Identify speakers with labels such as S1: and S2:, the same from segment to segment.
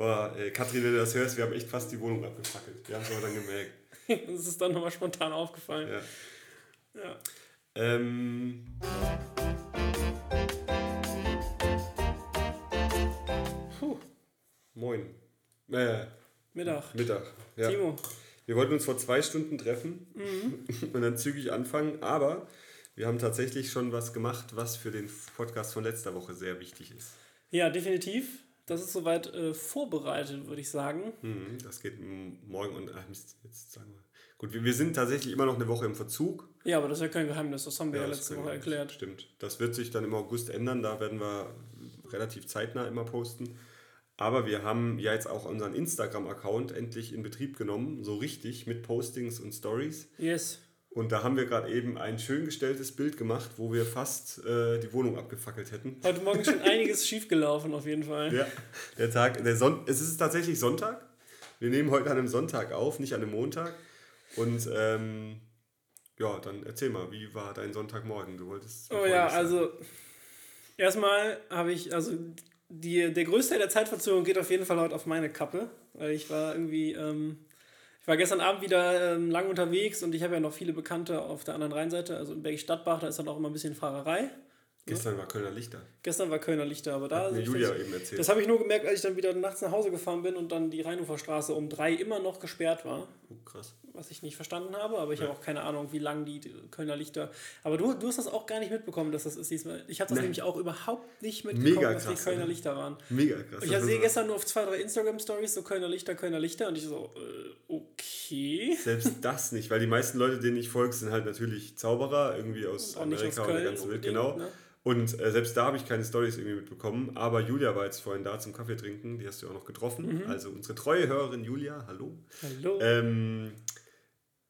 S1: Boah, ey, Katrin, wenn du das hörst, wir haben echt fast die Wohnung abgefackelt. Wir haben es aber dann gemerkt.
S2: das ist dann nochmal spontan aufgefallen.
S1: Ja. ja. Ähm. Puh. Moin. Äh,
S2: Mittag.
S1: Mittag. Ja. Timo. Wir wollten uns vor zwei Stunden treffen mhm. und dann zügig anfangen, aber wir haben tatsächlich schon was gemacht, was für den Podcast von letzter Woche sehr wichtig ist.
S2: Ja, definitiv. Das ist soweit äh, vorbereitet, würde ich sagen.
S1: Mhm, das geht morgen und ach, jetzt sagen wir. Gut, wir, wir sind tatsächlich immer noch eine Woche im Verzug.
S2: Ja, aber das ist ja kein Geheimnis, das haben wir ja, ja letzte Woche erklärt.
S1: Stimmt. Das wird sich dann im August ändern, da werden wir relativ zeitnah immer posten. Aber wir haben ja jetzt auch unseren Instagram-Account endlich in Betrieb genommen, so richtig mit Postings und Stories.
S2: Yes.
S1: Und da haben wir gerade eben ein schön gestelltes Bild gemacht, wo wir fast äh, die Wohnung abgefackelt hätten.
S2: Heute Morgen schon einiges schiefgelaufen auf jeden Fall.
S1: Ja, der Tag, der Son es ist tatsächlich Sonntag. Wir nehmen heute an einem Sonntag auf, nicht an einem Montag. Und ähm, ja, dann erzähl mal, wie war dein Sonntagmorgen? Du wolltest.
S2: Oh ja, also erstmal habe ich, also die, der größte Teil der Zeitverzögerung geht auf jeden Fall heute auf meine Kappe, weil ich war irgendwie, ähm, ich war gestern Abend wieder ähm, lang unterwegs und ich habe ja noch viele Bekannte auf der anderen Rheinseite, also in Bergisch Stadtbach, da ist dann auch immer ein bisschen Fahrerei.
S1: Gestern war Kölner Lichter.
S2: Gestern war Kölner Lichter, aber da. Hat mir Julia das, eben erzählt. Das habe ich nur gemerkt, als ich dann wieder nachts nach Hause gefahren bin und dann die Rheinuferstraße um drei immer noch gesperrt war.
S1: Oh, krass.
S2: Was ich nicht verstanden habe, aber ich ja. habe auch keine Ahnung, wie lang die Kölner Lichter. Aber du, du hast das auch gar nicht mitbekommen, dass das ist diesmal. Ich habe das nee. nämlich auch überhaupt nicht mitbekommen, Mega dass die Kölner Lichter waren.
S1: Mega krass.
S2: Ich sehe gestern nur auf zwei, drei Instagram-Stories so Kölner Lichter, Kölner Lichter und ich so, äh, okay.
S1: Selbst das nicht, weil die meisten Leute, denen ich folge, sind halt natürlich Zauberer, irgendwie aus Amerika und der ganzen Welt, genau. Ne? Und äh, selbst da habe ich keine Stories irgendwie mitbekommen. Aber Julia war jetzt vorhin da zum Kaffee trinken. Die hast du auch noch getroffen. Mhm. Also unsere treue Hörerin Julia, hallo.
S2: Hallo.
S1: Ähm,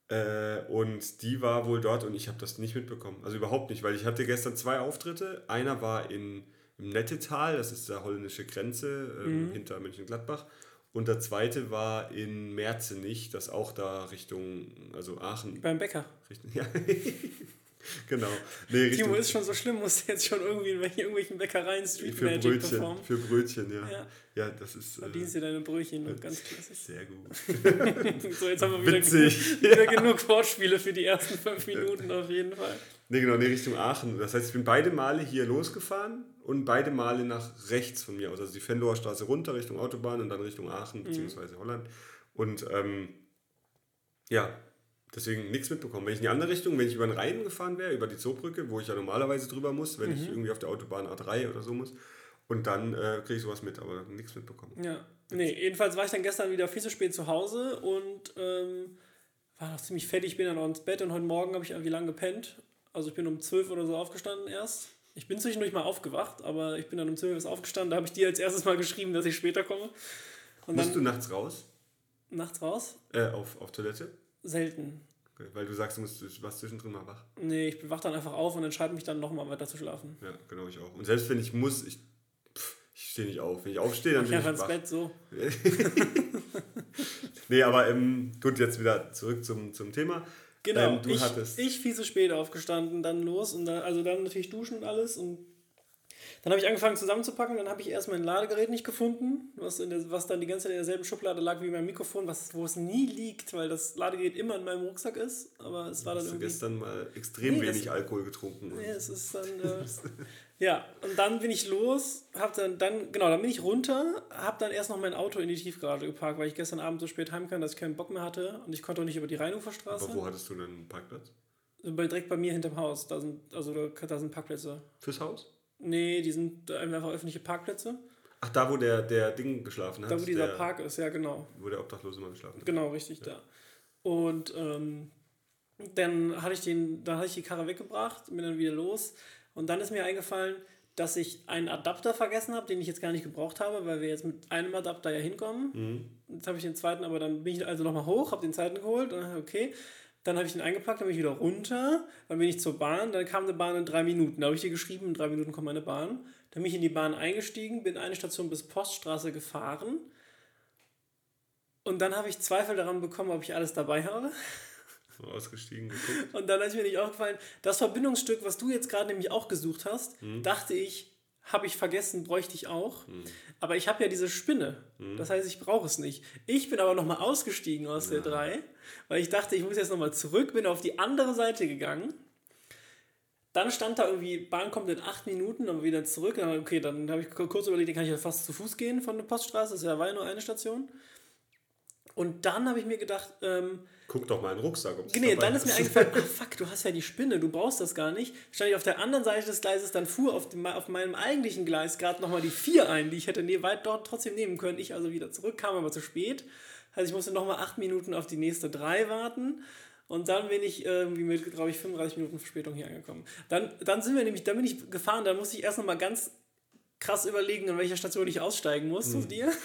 S1: äh, und die war wohl dort und ich habe das nicht mitbekommen. Also überhaupt nicht, weil ich hatte gestern zwei Auftritte. Einer war in, im Nettetal, das ist der holländische Grenze ähm, mhm. hinter Mönchengladbach. Und der zweite war in Merzenich, das auch da Richtung, also Aachen.
S2: Beim Bäcker.
S1: Richtung, ja. genau.
S2: Nee, Timo ist schon so schlimm, muss jetzt schon irgendwie in irgendwelchen Bäckereien Street für Magic
S1: Brötchen,
S2: performen.
S1: Für Brötchen, ja. Ja, ja das ist.
S2: Verdienst äh, dir deine Brötchen, äh, ganz klassisch.
S1: Sehr gut.
S2: so, jetzt haben wir wieder, genug, wieder genug Wortspiele für die ersten fünf Minuten auf jeden Fall.
S1: Nee, genau, nee, Richtung Aachen. Das heißt, ich bin beide Male hier losgefahren und beide Male nach rechts von mir aus. Also die Fenloher Straße runter Richtung Autobahn und dann Richtung Aachen mhm. bzw. Holland. Und ähm, ja, Deswegen nichts mitbekommen. Wenn ich in die andere Richtung, wenn ich über den Rhein gefahren wäre, über die Zoobrücke, wo ich ja normalerweise drüber muss, wenn mhm. ich irgendwie auf der Autobahn A3 oder so muss, und dann äh, kriege ich sowas mit, aber nichts mitbekommen.
S2: Ja. Nee, jedenfalls war ich dann gestern wieder viel zu spät zu Hause und ähm, war noch ziemlich fertig, bin dann auch ins Bett und heute Morgen habe ich irgendwie lang gepennt. Also ich bin um 12 oder so aufgestanden erst. Ich bin zwischendurch mal aufgewacht, aber ich bin dann um 12 Uhr aufgestanden. Da habe ich dir als erstes mal geschrieben, dass ich später komme.
S1: Und Musst dann, du nachts raus?
S2: Nachts raus?
S1: Äh, auf, auf Toilette?
S2: Selten.
S1: Weil du sagst, du musst was zwischendrin mal wach.
S2: Nee, ich wach dann einfach auf und entscheide mich dann nochmal weiter zu schlafen.
S1: Ja, genau, ich auch. Und selbst wenn ich muss, ich, ich stehe nicht auf. Wenn ich aufstehe, dann ich bin ich
S2: ins Bett so.
S1: nee, aber ähm, gut, jetzt wieder zurück zum, zum Thema.
S2: Genau, ähm, du ich, hattest ich viel zu spät aufgestanden, dann los und dann, also dann natürlich duschen und alles und dann habe ich angefangen zusammenzupacken, dann habe ich erst mein Ladegerät nicht gefunden, was, in der, was dann die ganze Zeit in derselben Schublade lag wie mein Mikrofon, was, wo es nie liegt, weil das Ladegerät immer in meinem Rucksack ist. Aber es war dann
S1: Hast irgendwie. Du gestern mal extrem nee, wenig Alkohol getrunken.
S2: Nee, es ist dann. Äh, ja, und dann bin ich los, hab dann, dann, genau, dann bin ich runter, habe dann erst noch mein Auto in die Tiefgarage geparkt, weil ich gestern Abend so spät heim kam, dass ich keinen Bock mehr hatte und ich konnte auch nicht über die Rheinuferstraße.
S1: Aber wo hattest du denn einen Parkplatz?
S2: Direkt bei mir hinterm Haus, da sind, also da, da sind Parkplätze.
S1: Fürs Haus?
S2: Nee, die sind einfach öffentliche Parkplätze.
S1: Ach, da wo der, der Ding geschlafen hat?
S2: Da wo dieser der, Park ist, ja genau.
S1: Wo der Obdachlose mal geschlafen hat.
S2: Genau, richtig, ja. da. Und ähm, dann hatte ich den, dann hatte ich die Karre weggebracht, bin dann wieder los. Und dann ist mir eingefallen, dass ich einen Adapter vergessen habe, den ich jetzt gar nicht gebraucht habe, weil wir jetzt mit einem Adapter ja hinkommen. Mhm. Jetzt habe ich den zweiten, aber dann bin ich also nochmal hoch, habe den zweiten geholt und okay. Dann habe ich ihn eingepackt, dann bin ich wieder runter, dann bin ich zur Bahn, dann kam eine Bahn in drei Minuten. Da habe ich dir geschrieben, in drei Minuten kommt meine Bahn. Dann bin ich in die Bahn eingestiegen, bin eine Station bis Poststraße gefahren. Und dann habe ich Zweifel daran bekommen, ob ich alles dabei habe.
S1: So ausgestiegen, geguckt.
S2: Und dann ist mir nicht aufgefallen, das Verbindungsstück, was du jetzt gerade nämlich auch gesucht hast, hm. dachte ich, habe ich vergessen, bräuchte ich auch.
S1: Hm.
S2: Aber ich habe ja diese Spinne. Das heißt, ich brauche es nicht. Ich bin aber nochmal ausgestiegen aus der 3, weil ich dachte, ich muss jetzt nochmal zurück, bin auf die andere Seite gegangen. Dann stand da irgendwie, Bahn kommt in acht Minuten, dann wieder zurück. Dann, okay, dann habe ich kurz überlegt, dann kann ich ja fast zu Fuß gehen von der Poststraße. Das war ja nur eine Station. Und dann habe ich mir gedacht, ähm,
S1: Guck doch mal in den Rucksack. ob's
S2: Nee, dann ist mir eingefallen, ah fuck, du hast ja die Spinne, du brauchst das gar nicht. Stand ich auf der anderen Seite des Gleises, dann fuhr auf, dem, auf meinem eigentlichen Gleis gerade nochmal die 4 ein, die ich hätte ne, weit dort trotzdem nehmen können. Ich also wieder zurück, kam aber zu spät. Also ich musste nochmal 8 Minuten auf die nächste 3 warten. Und dann bin ich irgendwie mit, glaube ich, 35 Minuten Verspätung hier angekommen. Dann, dann sind wir nämlich, dann bin ich gefahren, dann musste ich erst nochmal ganz krass überlegen, an welcher Station ich aussteigen muss
S1: Hm.
S2: zu dir.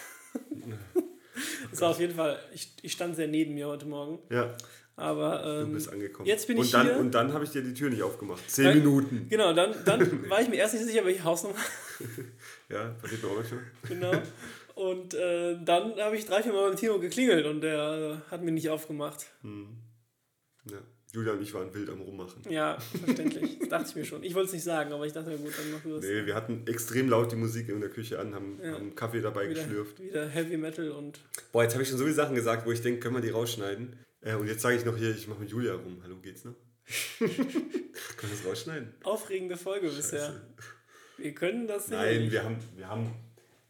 S2: Das war auf jeden Fall, ich, ich stand sehr neben mir heute Morgen.
S1: Ja,
S2: Aber
S1: du
S2: ähm,
S1: bist angekommen.
S2: jetzt bin
S1: und
S2: ich
S1: dann,
S2: hier.
S1: Und dann habe ich dir die Tür nicht aufgemacht. Zehn
S2: Weil-
S1: Minuten.
S2: Genau, dann, dann war ich mir erst nicht sicher, welche Hausnummer.
S1: Ja, passiert mir auch manchmal.
S2: Genau. Und äh, dann habe ich drei, vier Mal beim Tino geklingelt und der äh, hat mir nicht aufgemacht.
S1: Ja. Julia und ich waren wild am Rummachen.
S2: Ja, verständlich. Das dachte ich mir schon. Ich wollte es nicht sagen, aber ich dachte, ja gut, dann mach du das.
S1: Nee, wir hatten extrem laut die Musik in der Küche an, haben,
S2: Ja.
S1: haben Kaffee dabei
S2: wieder,
S1: geschlürft.
S2: wieder Heavy Metal und
S1: Boah, jetzt habe ich schon so viele Sachen gesagt, wo ich denke, können wir die rausschneiden? Äh, und jetzt sage ich noch hier, ich mache mit Julia rum. Hallo, geht's noch? können wir das rausschneiden?
S2: aufregende Folge bisher. Wir können das
S1: Nein,
S2: sicherlich.
S1: wir haben, wir haben,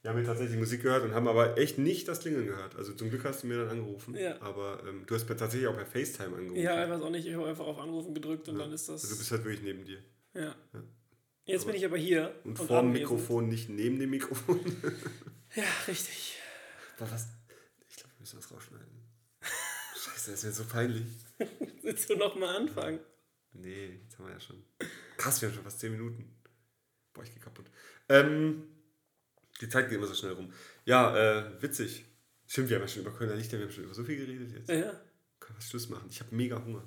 S1: wir haben hier tatsächlich Musik gehört und haben aber echt nicht das Klingeln gehört. Also zum Glück hast du mir dann angerufen.
S2: Ja.
S1: Aber ähm, du hast mir tatsächlich auch per FaceTime angerufen.
S2: Ja, ich weiß auch nicht. Ich habe einfach auf Anrufen gedrückt und dann ist das.
S1: Also du bist halt wirklich neben dir.
S2: ja. Jetzt bin ich aber hier.
S1: Und vor dem. Mikrofon, nicht neben dem Mikrofon.
S2: Ja, richtig.
S1: Boah, was? Ich glaube, wir müssen das rausschneiden. Scheiße, das ist mir so peinlich.
S2: Willst du nochmal anfangen?
S1: Nee, jetzt haben wir ja schon. Krass, wir haben schon fast 10 Minuten. Boah, ich geh kaputt. Ähm, die Zeit geht immer so schnell rum. Ja, äh, witzig. Stimmt, wir haben ja schon über Kölner Lichter, wir haben schon über so viel geredet jetzt.
S2: Ja.
S1: Können wir Schluss machen? Ich habe mega Hunger.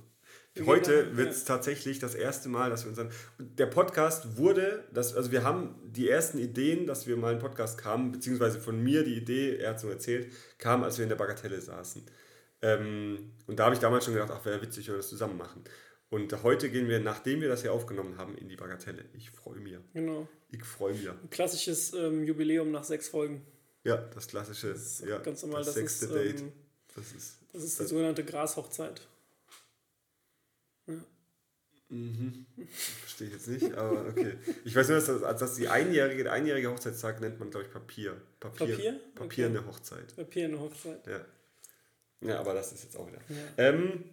S1: Heute wird es tatsächlich das erste Mal, dass wir unseren. Der Podcast wurde, das, also wir haben die ersten Ideen, dass wir mal einen Podcast kamen, beziehungsweise von mir die Idee, er hat es nur erzählt, kam, als wir in der Bagatelle saßen. Ähm, und da habe ich damals schon gedacht, ach, wäre witzig, wenn wir das zusammen machen. Und heute gehen wir, nachdem wir das hier aufgenommen haben, in die Bagatelle. Ich freue mich.
S2: Genau.
S1: Ich freue mich.
S2: Ein klassisches ähm, Jubiläum nach sechs Folgen.
S1: Ja, das klassische,
S2: ist
S1: ja,
S2: ganz normal,
S1: das
S2: das
S1: sechste
S2: ist,
S1: Date.
S2: ähm,
S1: Das ist,
S2: Das ist die sogenannte Grashochzeit.
S1: Verstehe ich jetzt nicht, aber okay. Ich weiß nur, dass das, als das die einjährige, der einjährige Hochzeitstag nennt man, glaube ich, Papier. Papier?
S2: Papier?
S1: Papierende Hochzeit.
S2: Papier eine Hochzeit.
S1: Ja. Ja, aber das ist jetzt auch wieder.
S2: Ja.
S1: Ähm,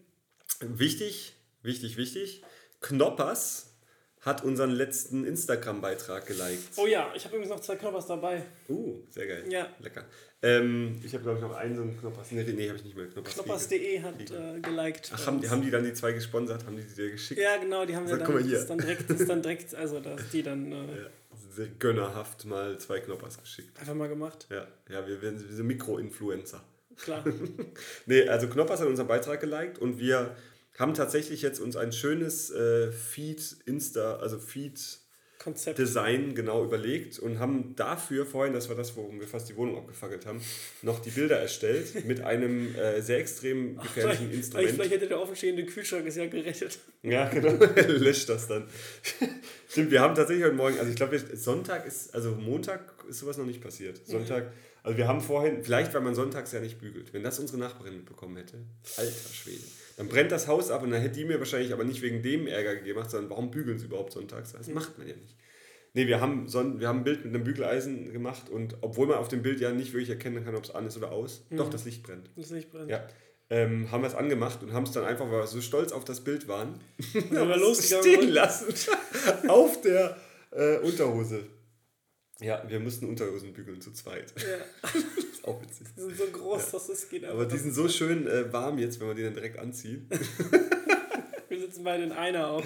S1: wichtig, wichtig, wichtig. Knoppers hat unseren letzten Instagram-Beitrag geliked.
S2: Oh ja, ich habe übrigens noch zwei Knoppers dabei.
S1: Uh, sehr geil.
S2: Ja.
S1: Lecker. Ähm, ich habe, glaube ich, noch einen so einen Knoppers. Nee, nee habe ich nicht mehr. Knoppers.
S2: Knoppers.de hat äh, geliked.
S1: Ach, haben die, haben die dann die zwei gesponsert? Haben die die dir geschickt?
S2: Ja, genau, die haben ja
S1: Sag,
S2: dann,
S1: guck mal
S2: das dann direkt, das ist dann direkt, also dass die dann äh,
S1: Ja, sehr gönnerhaft mal zwei Knoppers geschickt.
S2: einfach mal gemacht.
S1: Ja, ja wir werden diese Mikro-Influencer.
S2: Klar.
S1: Nee, also Knoppers hat unseren Beitrag geliked und wir haben tatsächlich jetzt uns ein schönes äh, Feed, Insta, also Feed-Design
S2: Konzept.
S1: genau überlegt und haben dafür vorhin, das war das, worum wir fast die Wohnung abgefackelt haben, noch die Bilder erstellt mit einem äh, sehr extrem gefährlichen
S2: vielleicht,
S1: Instrument.
S2: vielleicht hätte der offenstehende Kühlschrank es ja gerettet.
S1: Ja, genau. Löscht das dann. Stimmt, wir haben tatsächlich heute Morgen, also ich glaube, Sonntag ist, also Montag ist sowas noch nicht passiert. Sonntag, also wir haben vorhin, vielleicht weil man sonntags ja nicht bügelt, wenn das unsere Nachbarin mitbekommen hätte, alter Schwede. Dann brennt das Haus ab und dann hätte die mir wahrscheinlich aber nicht wegen dem Ärger gegeben, sondern warum bügeln sie überhaupt sonntags? Das macht man ja nicht. Nee, wir haben, Son wir haben ein Bild mit einem Bügeleisen gemacht und obwohl man auf dem Bild ja nicht wirklich erkennen kann, ob es an ist oder aus, doch das Licht brennt.
S2: Das nicht brennt.
S1: Ja. Ähm, haben wir es angemacht und haben es dann einfach, weil wir so stolz auf das Bild waren,
S2: wir losgegangen
S1: stehen lassen auf der äh, Unterhose. Ja, wir mussten Unterhosen bügeln zu zweit.
S2: Ja,
S1: ist auch witzig.
S2: die sind so groß, dass es geht
S1: Aber die sind so schön äh, warm jetzt, wenn man die dann direkt anzieht.
S2: Wir sitzen beide in einer auch.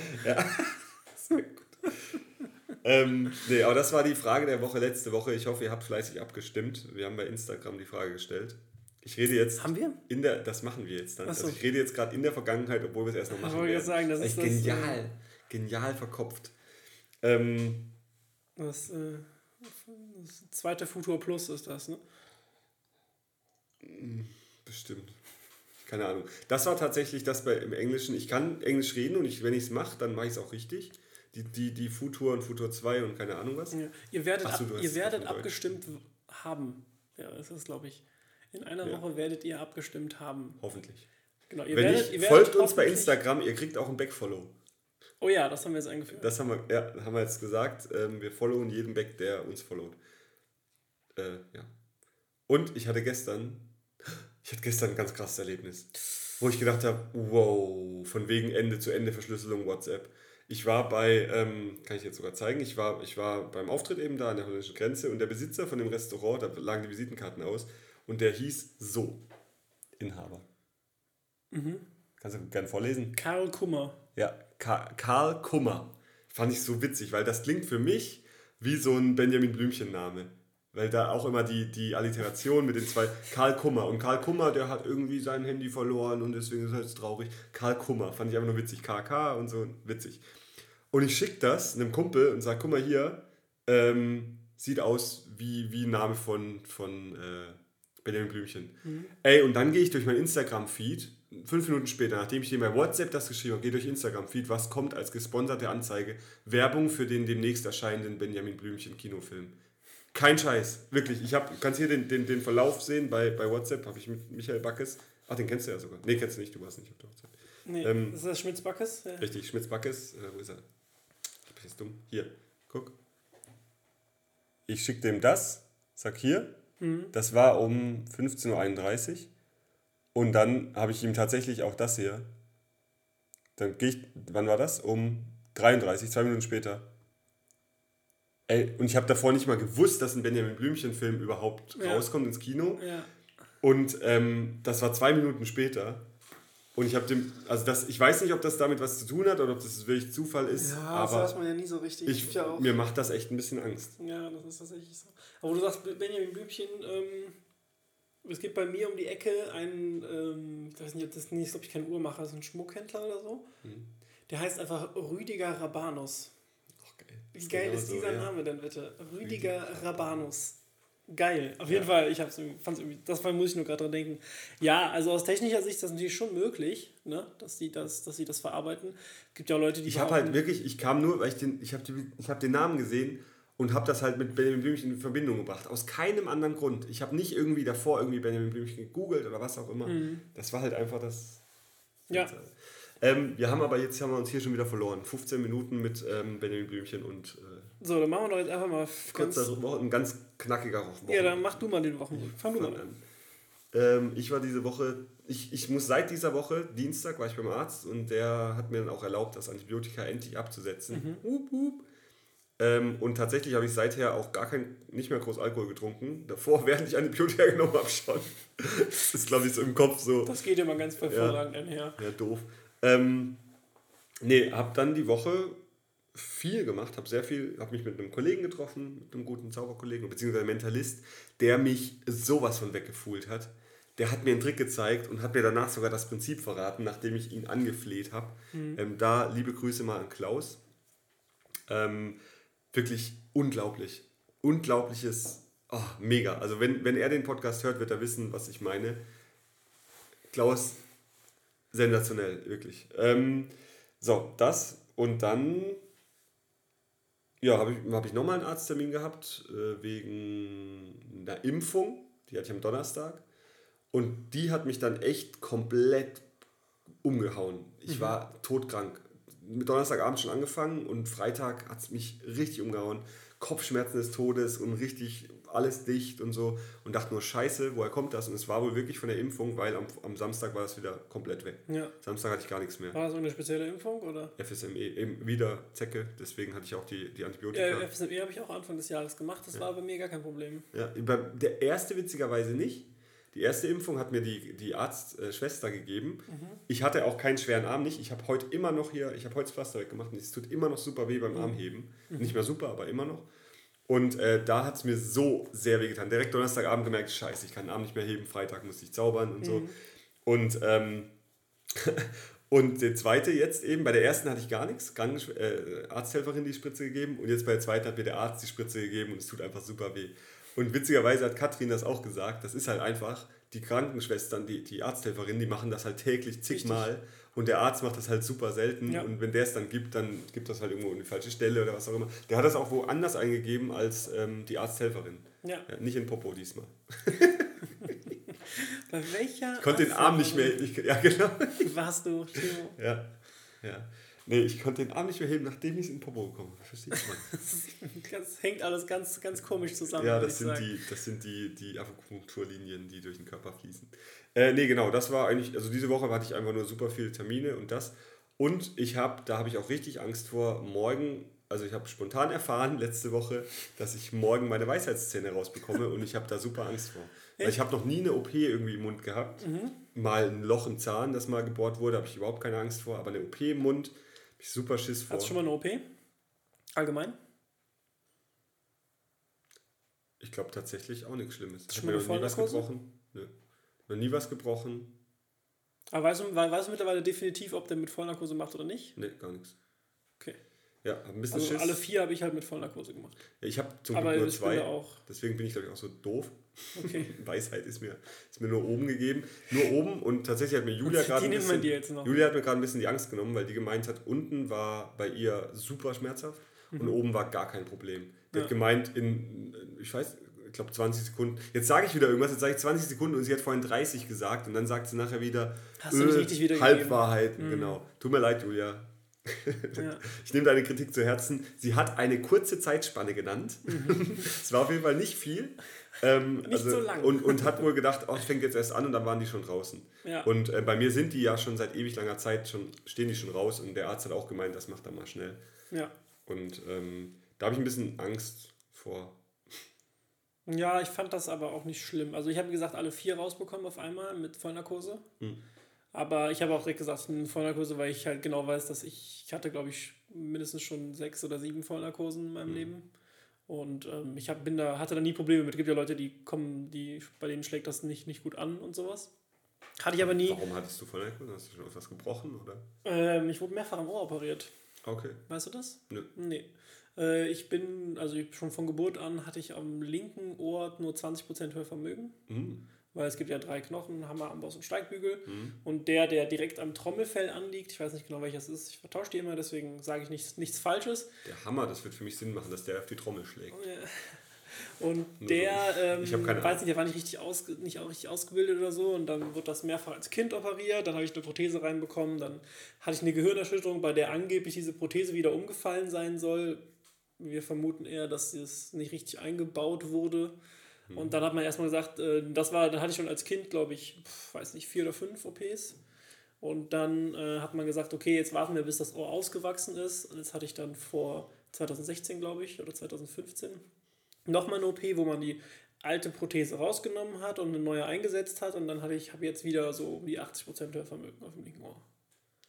S1: ähm, nee, aber das war die Frage der Woche letzte Woche. Ich hoffe, ihr habt fleißig abgestimmt. Wir haben bei Instagram die Frage gestellt. Ich rede jetzt
S2: Haben wir?
S1: in der, das machen wir jetzt dann.
S2: So.
S1: Also ich rede jetzt gerade in der Vergangenheit, obwohl wir es erst noch machen
S2: wollte
S1: werden.
S2: gerade sagen, das
S1: echt
S2: ist das, äh,
S1: genial, genial verkopft. Ähm,
S2: Das, äh, das zweite Futur Plus ist das, ne?
S1: Bestimmt. Keine Ahnung. Das war tatsächlich das bei, im Englischen. Ich kann Englisch reden und ich, wenn ich es mache, dann mache ich es auch richtig. Die, die, die Futur und Futur 2 und keine Ahnung was.
S2: Ja. Ihr werdet, Ach, ab, ihr werdet abgestimmt haben. Ja, das ist, glaube ich. In einer ja. Woche werdet ihr abgestimmt haben.
S1: Hoffentlich. Genau, ihr Wenn werdet, nicht, ihr folgt uns bei Instagram, ihr kriegt auch ein Backfollow.
S2: Oh ja, das haben wir jetzt eingeführt.
S1: Das haben wir, ja, haben wir jetzt gesagt. Ähm, wir followen jeden Back, der uns followt. Äh, ja. Und ich hatte gestern, ich hatte gestern ein ganz krasses Erlebnis, wo ich gedacht habe, wow, von wegen Ende zu Ende Verschlüsselung WhatsApp. Ich war bei, ähm, kann ich jetzt sogar zeigen, ich war, ich war beim Auftritt eben da an der holländischen Grenze und der Besitzer von dem Restaurant, da lagen die Visitenkarten aus und der hieß so, Inhaber. Mhm. Kannst du gerne vorlesen?
S2: Karl Kummer.
S1: Ja, Karl Kummer. Fand ich so witzig, weil das klingt für mich wie so ein Benjamin Blümchen-Name. Weil da auch immer die, die Alliteration mit den zwei. Karl Kummer. Und Karl Kummer, der hat irgendwie sein Handy verloren und deswegen ist er jetzt traurig. Karl Kummer. Fand ich einfach nur witzig. KK und so. Witzig. Und ich schicke das einem Kumpel und sage: guck mal hier, ähm, sieht aus wie, wie ein Name von, von äh, Benjamin Blümchen. Mhm. Ey, und dann gehe ich durch mein Instagram-Feed, fünf Minuten später, nachdem ich dir bei WhatsApp das geschrieben habe, gehe durch Instagram-Feed, was kommt als gesponserte Anzeige? Werbung für den demnächst erscheinenden Benjamin Blümchen Kinofilm. Kein Scheiß, wirklich. Ich habe, kannst hier den, den, den Verlauf sehen bei, bei WhatsApp, habe ich mit Michael Backes. Ach, den kennst du ja sogar. Nee, kennst du nicht, du warst nicht auf der Hochzeit.
S2: Nee, ähm, ist das Schmitz-Backes?
S1: Ja. Richtig, Schmitz-Backes. Äh, wo ist er? Ich bin jetzt dumm. Hier, guck. Ich schicke dem das, sag hier, Mhm. Das war um 15.31 Uhr. Und dann habe ich ihm tatsächlich auch das hier. Dann gehe ich, wann war das? Um 33, zwei Minuten später. Ey, und ich habe davor nicht mal gewusst, dass ein Benjamin Blümchen-Film überhaupt ja. rauskommt ins Kino. Ja. Und ähm, das war zwei Minuten später. Und ich habe dem, also das, ich weiß nicht, ob das damit was zu tun hat oder ob das wirklich Zufall ist. Ja, aber das weiß man ja nie so richtig. Ich, ja mir macht das echt ein bisschen Angst.
S2: Ja, das ist tatsächlich so. Aber du sagst, Benjamin Blümchen, ähm, es gibt bei mir um die Ecke einen, ähm, ich weiß nicht, ob das nicht, glaube ich, kein Uhrmacher, das ist ein Schmuckhändler oder so. Mhm. Der heißt einfach Rüdiger Rabanus. Ach, geil. Wie geil ist dieser so, ja. Name denn bitte? Rüdiger Rabanus. Geil, auf jeden ja. Fall. Ich fand es irgendwie, das muss ich nur gerade dran denken. Ja, also aus technischer Sicht ist das natürlich schon möglich, ne? dass, sie das, dass sie das verarbeiten. Es gibt ja auch Leute, die.
S1: Ich habe halt wirklich, ich kam nur, weil ich den, ich habe hab den Namen gesehen und habe das halt mit Benjamin Blümchen in Verbindung gebracht. Aus keinem anderen Grund. Ich habe nicht irgendwie davor irgendwie Benjamin Blümchen gegoogelt oder was auch immer. Mhm. Das war halt einfach das. Ja. Ähm, wir haben aber jetzt haben wir uns hier schon wieder verloren. 15 Minuten mit ähm, Benjamin Blümchen und. Äh,
S2: so, dann machen wir doch jetzt einfach mal.
S1: Ganz, Woche, ein ganz knackiger
S2: Wochen. Ja, dann mach du mal den Wochen. Fang du mal an.
S1: Ähm, ich war diese Woche, ich, ich muss seit dieser Woche, Dienstag war ich beim Arzt und der hat mir dann auch erlaubt, das Antibiotika endlich abzusetzen. Mhm. Hup, hup. Ähm, und tatsächlich habe ich seither auch gar kein, nicht mehr groß Alkohol getrunken. Davor, während ich Antibiotika genommen habe, schon. das ist, glaube ich, so im Kopf so.
S2: Das geht immer ganz hervorragend
S1: ja, einher. Ja, doof. Ähm, nee, habe dann die Woche viel gemacht, habe sehr viel, habe mich mit einem Kollegen getroffen, mit einem guten Zauberkollegen, beziehungsweise Mentalist, der mich sowas von weggefuhlt hat. Der hat mir einen Trick gezeigt und hat mir danach sogar das Prinzip verraten, nachdem ich ihn angefleht habe. Mhm. Ähm, da liebe Grüße mal an Klaus. Ähm, wirklich unglaublich. Unglaubliches, oh, mega. Also wenn, wenn er den Podcast hört, wird er wissen, was ich meine. Klaus, sensationell, wirklich. Ähm, so, das und dann ja, habe ich, hab ich nochmal einen Arzttermin gehabt äh, wegen einer Impfung. Die hatte ich am Donnerstag. Und die hat mich dann echt komplett umgehauen. Ich mhm. war todkrank mit Donnerstagabend schon angefangen und Freitag hat es mich richtig umgehauen. Kopfschmerzen des Todes und richtig alles dicht und so und dachte nur, scheiße, woher kommt das? Und es war wohl wirklich von der Impfung, weil am, am Samstag war es wieder komplett weg. Ja. Samstag hatte ich gar nichts mehr.
S2: War das eine spezielle Impfung oder?
S1: FSME, eben wieder Zecke, deswegen hatte ich auch die, die Antibiotika.
S2: Ja, FSME habe ich auch Anfang des Jahres gemacht, das ja. war bei mir gar kein Problem.
S1: Ja, der erste witzigerweise nicht. Die erste Impfung hat mir die, die Arztschwester äh, gegeben. Mhm. Ich hatte auch keinen schweren Arm nicht. Ich habe heute immer noch hier, ich habe heute das Pflaster weggemacht und es tut immer noch super weh beim mhm. Armheben. Mhm. Nicht mehr super, aber immer noch. Und äh, da hat es mir so sehr weh getan. Direkt Donnerstagabend gemerkt, scheiße, ich kann den Arm nicht mehr heben, Freitag musste ich zaubern und so. Mhm. Und, ähm, und der zweite jetzt eben, bei der ersten hatte ich gar nichts, Kranken äh, Arzthelferin die Spritze gegeben und jetzt bei der zweiten hat mir der Arzt die Spritze gegeben und es tut einfach super weh. Und witzigerweise hat Katrin das auch gesagt, das ist halt einfach, die Krankenschwestern, die, die Arzthelferinnen, die machen das halt täglich zigmal und der Arzt macht das halt super selten
S2: Ja.
S1: und wenn der es dann gibt, dann gibt das halt irgendwo in die falsche Stelle oder was auch immer. Der hat das auch woanders eingegeben als ähm, die Arzthelferin.
S2: Ja.
S1: Ja, nicht in Popo diesmal.
S2: Bei welcher
S1: Ich konnte den Arm nicht mehr. Ich, ja, genau.
S2: warst du, Timo?
S1: Ja, ja. Nee, ich konnte den Arm nicht mehr heben, nachdem ich es in Popo bekommen habe. Verstehst du mal?
S2: Das hängt alles ganz, ganz komisch zusammen.
S1: Ja, das sind,
S2: sagen.
S1: die, das sind die, die Akupunkturlinien, die durch den Körper fließen. Äh, nee, genau, das war eigentlich, also diese Woche hatte ich einfach nur super viele Termine und das. Und ich habe, da habe ich auch richtig Angst vor, morgen, also ich habe spontan erfahren letzte Woche, dass ich morgen meine Weisheitszähne rausbekomme und ich habe da super Angst vor. Weil ich habe noch nie eine OP irgendwie im Mund gehabt.
S2: Mhm.
S1: Mal ein Loch im Zahn, das mal gebohrt wurde, habe ich überhaupt keine Angst vor, aber eine OP im Mund, habe ich super Schiss vor.
S2: Hast du schon mal eine OP? Allgemein?
S1: Ich glaube tatsächlich auch nichts Schlimmes. Ich
S2: Schon
S1: habe
S2: mal
S1: noch nie was gebrochen. Nö. Noch nie was gebrochen.
S2: Aber weißt du, weißt du mittlerweile definitiv, ob der mit Vollnarkose macht oder nicht?
S1: Nee, gar nichts.
S2: Okay.
S1: Ja, hab ein bisschen
S2: Also
S1: Schiss.
S2: alle vier habe ich halt mit Vollnarkose gemacht.
S1: Ja, ich habe zum Glück nur zwei. Deswegen bin ich, glaube ich, auch so doof.
S2: Okay.
S1: Weisheit ist mir, ist mir nur oben gegeben. Nur oben und tatsächlich hat mir Julia gerade ein
S2: nimmt man
S1: bisschen. Julia hat mir gerade ein bisschen die Angst genommen, weil die gemeint hat, unten war bei ihr super schmerzhaft und oben war gar kein Problem. Die
S2: Mhm. Ja.
S1: hat gemeint, in, ich weiß, ich glaube 20 Sekunden. Jetzt sage ich wieder irgendwas, jetzt sage ich 20 Sekunden und sie hat vorhin 30 gesagt und dann sagt sie nachher wieder
S2: Hast du nicht richtig wiedergegeben?
S1: Halbwahrheiten, genau. Tut mir leid, Julia.
S2: Ja.
S1: Ich nehme deine Kritik zu Herzen. Sie hat eine kurze Zeitspanne genannt. Es war auf jeden Fall nicht viel. Ähm.
S2: Nicht so lang.
S1: Und, und hat wohl gedacht, oh, es fängt jetzt erst an und dann waren die schon draußen.
S2: Ja.
S1: Und äh, bei mir sind die ja schon seit ewig langer Zeit, schon, stehen die schon raus und der Arzt hat auch gemeint, das macht er mal schnell.
S2: Ja.
S1: Und ähm, da habe ich ein bisschen Angst vor.
S2: Ja, ich fand das aber auch nicht schlimm. Also ich habe, gesagt, alle vier rausbekommen auf einmal mit Vollnarkose.
S1: Hm.
S2: Aber ich habe auch direkt gesagt, eine Vollnarkose, weil ich halt genau weiß, dass ich, ich hatte, glaube ich, mindestens schon sechs oder sieben Vollnarkosen in
S1: Hm.
S2: meinem Leben. Und ähm, ich hab, bin da, hatte da nie Probleme mit. Es gibt ja Leute, die kommen, die, bei denen schlägt das nicht, nicht gut an und sowas. Hatte ich aber nie.
S1: Warum hattest du Vollnarkose? Hast du schon etwas gebrochen? Oder?
S2: Ähm, ich wurde mehrfach am Ohr operiert.
S1: Okay.
S2: Weißt du das?
S1: Nö.
S2: Nee. Äh, ich bin, also ich, schon von Geburt an hatte ich am linken Ohr nur 20% Hörvermögen.
S1: Mhm.
S2: Weil es gibt ja drei Knochen, Hammer, Amboss und Steigbügel.
S1: Mhm.
S2: Und der, der direkt am Trommelfell anliegt, ich weiß nicht genau welches ist, ich vertausche die immer, deswegen sage ich nichts, nichts Falsches.
S1: Der Hammer, das wird für mich Sinn machen, dass der auf die Trommel schlägt.
S2: Und
S1: Nur
S2: der, ähm,
S1: Ich keine
S2: weiß nicht, der war nicht richtig, ausge, nicht auch richtig ausgebildet oder so. Und dann wurde das mehrfach als Kind operiert. Dann habe ich eine Prothese reinbekommen. Dann hatte ich eine Gehirnerschütterung, bei der angeblich diese Prothese wieder umgefallen sein soll. Wir vermuten eher, dass es nicht richtig eingebaut wurde.
S1: Hm.
S2: Und dann hat man erstmal gesagt, äh, das war, dann hatte ich schon als Kind, glaube ich, pf, weiß nicht, vier oder fünf OPs. Und dann äh, hat man gesagt, okay, jetzt warten wir, bis das Ohr ausgewachsen ist. Und jetzt hatte ich dann vor 2016, glaube ich, oder 2015 nochmal eine OP, wo man die alte Prothese rausgenommen hat und eine neue eingesetzt hat. Und dann hatte ich, habe jetzt wieder so um die 80% Hörvermögen auf dem linken Ohr.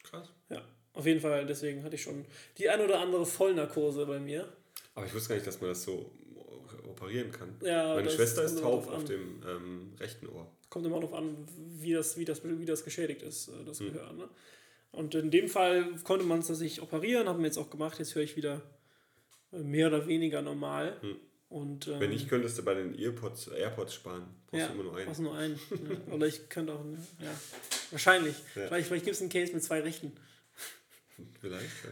S1: Krass.
S2: Ja, auf jeden Fall, deswegen hatte ich schon die ein oder andere Vollnarkose bei mir.
S1: Aber ich wusste gar nicht, dass man das so operieren kann.
S2: Ja,
S1: Meine Schwester ist taub auf dem ähm, rechten Ohr.
S2: Kommt immer darauf an, wie das, wie, das, wie das geschädigt ist, äh, das
S1: Hm.
S2: Gehör. Ne? Und in dem Fall konnte man es tatsächlich operieren, haben wir jetzt auch gemacht. Jetzt höre ich wieder äh, mehr oder weniger normal.
S1: Hm.
S2: Und, ähm,
S1: Wenn nicht, könntest du bei den Earpods, AirPods sparen. Brauchst
S2: ja,
S1: du immer nur einen.
S2: brauchst nur einen. ja. Oder ich könnte auch, ja, wahrscheinlich.
S1: Ja.
S2: Vielleicht, vielleicht gibt es einen Case mit zwei Rechten.
S1: Vielleicht. Ja.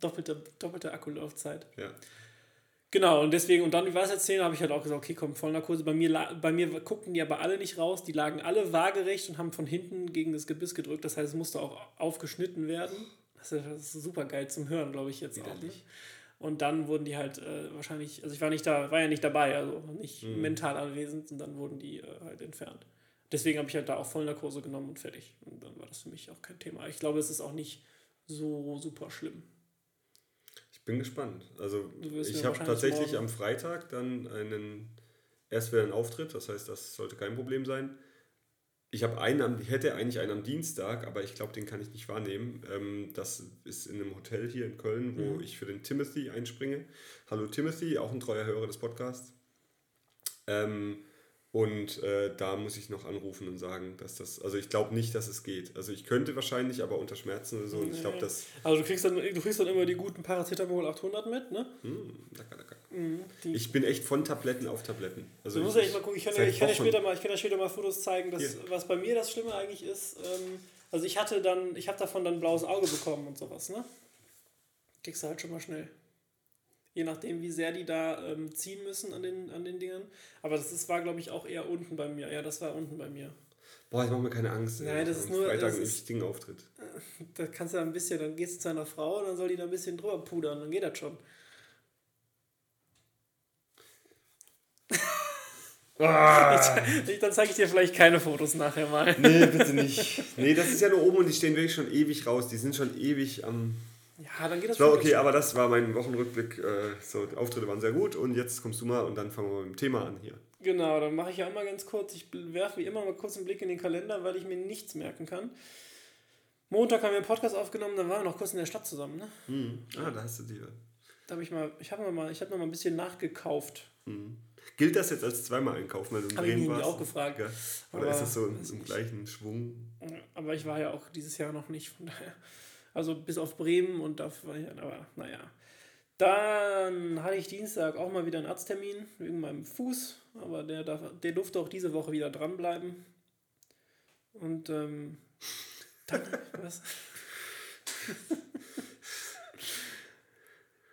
S2: Doppelte, doppelte Akkulaufzeit.
S1: ja.
S2: Genau, und deswegen, und dann die Weisheitszähne habe ich halt auch gesagt, okay, komm, Vollnarkose. Bei mir, bei mir guckten die aber alle nicht raus, die lagen alle waagerecht und haben von hinten gegen das Gebiss gedrückt. Das heißt, es musste auch aufgeschnitten werden. Das ist, das ist super geil zum Hören, glaube ich jetzt auch. Ne? Und dann wurden die halt äh, wahrscheinlich, also ich war nicht da, war ja nicht dabei, also nicht
S1: Mhm.
S2: mental anwesend und dann wurden die äh, halt entfernt. Deswegen habe ich halt da auch Vollnarkose genommen und fertig. Und dann war das für mich auch kein Thema. Ich glaube, es ist auch nicht so super schlimm.
S1: Bin gespannt. Also ich habe tatsächlich
S2: morgen-
S1: am Freitag dann einen erst wieder einen Auftritt, das heißt, das sollte kein Problem sein. Ich habe einen am, hätte eigentlich einen am Dienstag, aber ich glaube, den kann ich nicht wahrnehmen. Ähm, das ist in einem Hotel hier in Köln, wo
S2: Mhm.
S1: ich für den Timothy einspringe. Hallo Timothy, auch ein treuer Hörer des Podcasts. Ähm, und äh, da muss ich noch anrufen und sagen, dass das, also ich glaube nicht, dass es geht. Also ich könnte wahrscheinlich, aber unter Schmerzen oder so. Und ich glaube,
S2: Nee.
S1: das,
S2: Also du kriegst dann, du kriegst dann immer die guten Paracetamol 800 mit, ne?
S1: hm, lecker, lecker. Mhm, ich bin echt von Tabletten auf Tabletten. Also
S2: du musst ja echt mal gucken, ich kann, ja, ich kann, ja später mal, ich kann ja später mal Fotos zeigen, dass, was bei mir das Schlimme eigentlich ist. Ähm, also ich hatte dann, ich habe davon dann blaues Auge bekommen und sowas, ne? Kriegst du halt schon mal schnell. Je nachdem, wie sehr die da ähm, ziehen müssen an den, an den Dingern. Aber das ist, war, glaube ich, auch eher unten bei mir. Ja, das war unten bei mir.
S1: Boah, ich mache mir keine Angst. Nein, das ist nur. Freitag ein
S2: wichtigen Auftritt. Da kannst du ein bisschen, dann gehst du zu einer Frau und dann soll die da ein bisschen drüber pudern, dann geht das schon. Ah. Ich, dann zeige ich dir vielleicht keine Fotos nachher mal.
S1: Nee, bitte nicht. Nee, das ist ja nur oben und die stehen wirklich schon ewig raus. Die sind schon ewig am. Ja, dann geht das so. Okay, aber das war mein Wochenrückblick. Äh, so, die Auftritte waren sehr gut und jetzt kommst du mal und dann fangen wir mit dem Thema an hier.
S2: Genau, dann mache ich ja auch mal ganz kurz. Ich werfe wie immer mal kurz einen Blick in den Kalender, weil ich mir nichts merken kann. Montag haben wir einen Podcast aufgenommen, dann waren wir noch kurz in der Stadt zusammen, ne?
S1: Hm. Ah, da hast du die.
S2: Da habe ich mal, ich habe mal, ich habe noch mal ein bisschen nachgekauft.
S1: Hm. Gilt das jetzt als zweimal einkaufen, weil du im Drehen warst? auch gefragt. Ja. Oder aber ist das so im, im gleichen Schwung?
S2: Aber ich war ja auch dieses Jahr noch nicht, von daher. Also bis auf Bremen und da war ich, aber naja. Dann hatte ich Dienstag auch mal wieder einen Arzttermin wegen meinem Fuß, aber der, darf, der durfte auch diese Woche wieder dranbleiben. Und ähm, dann, was?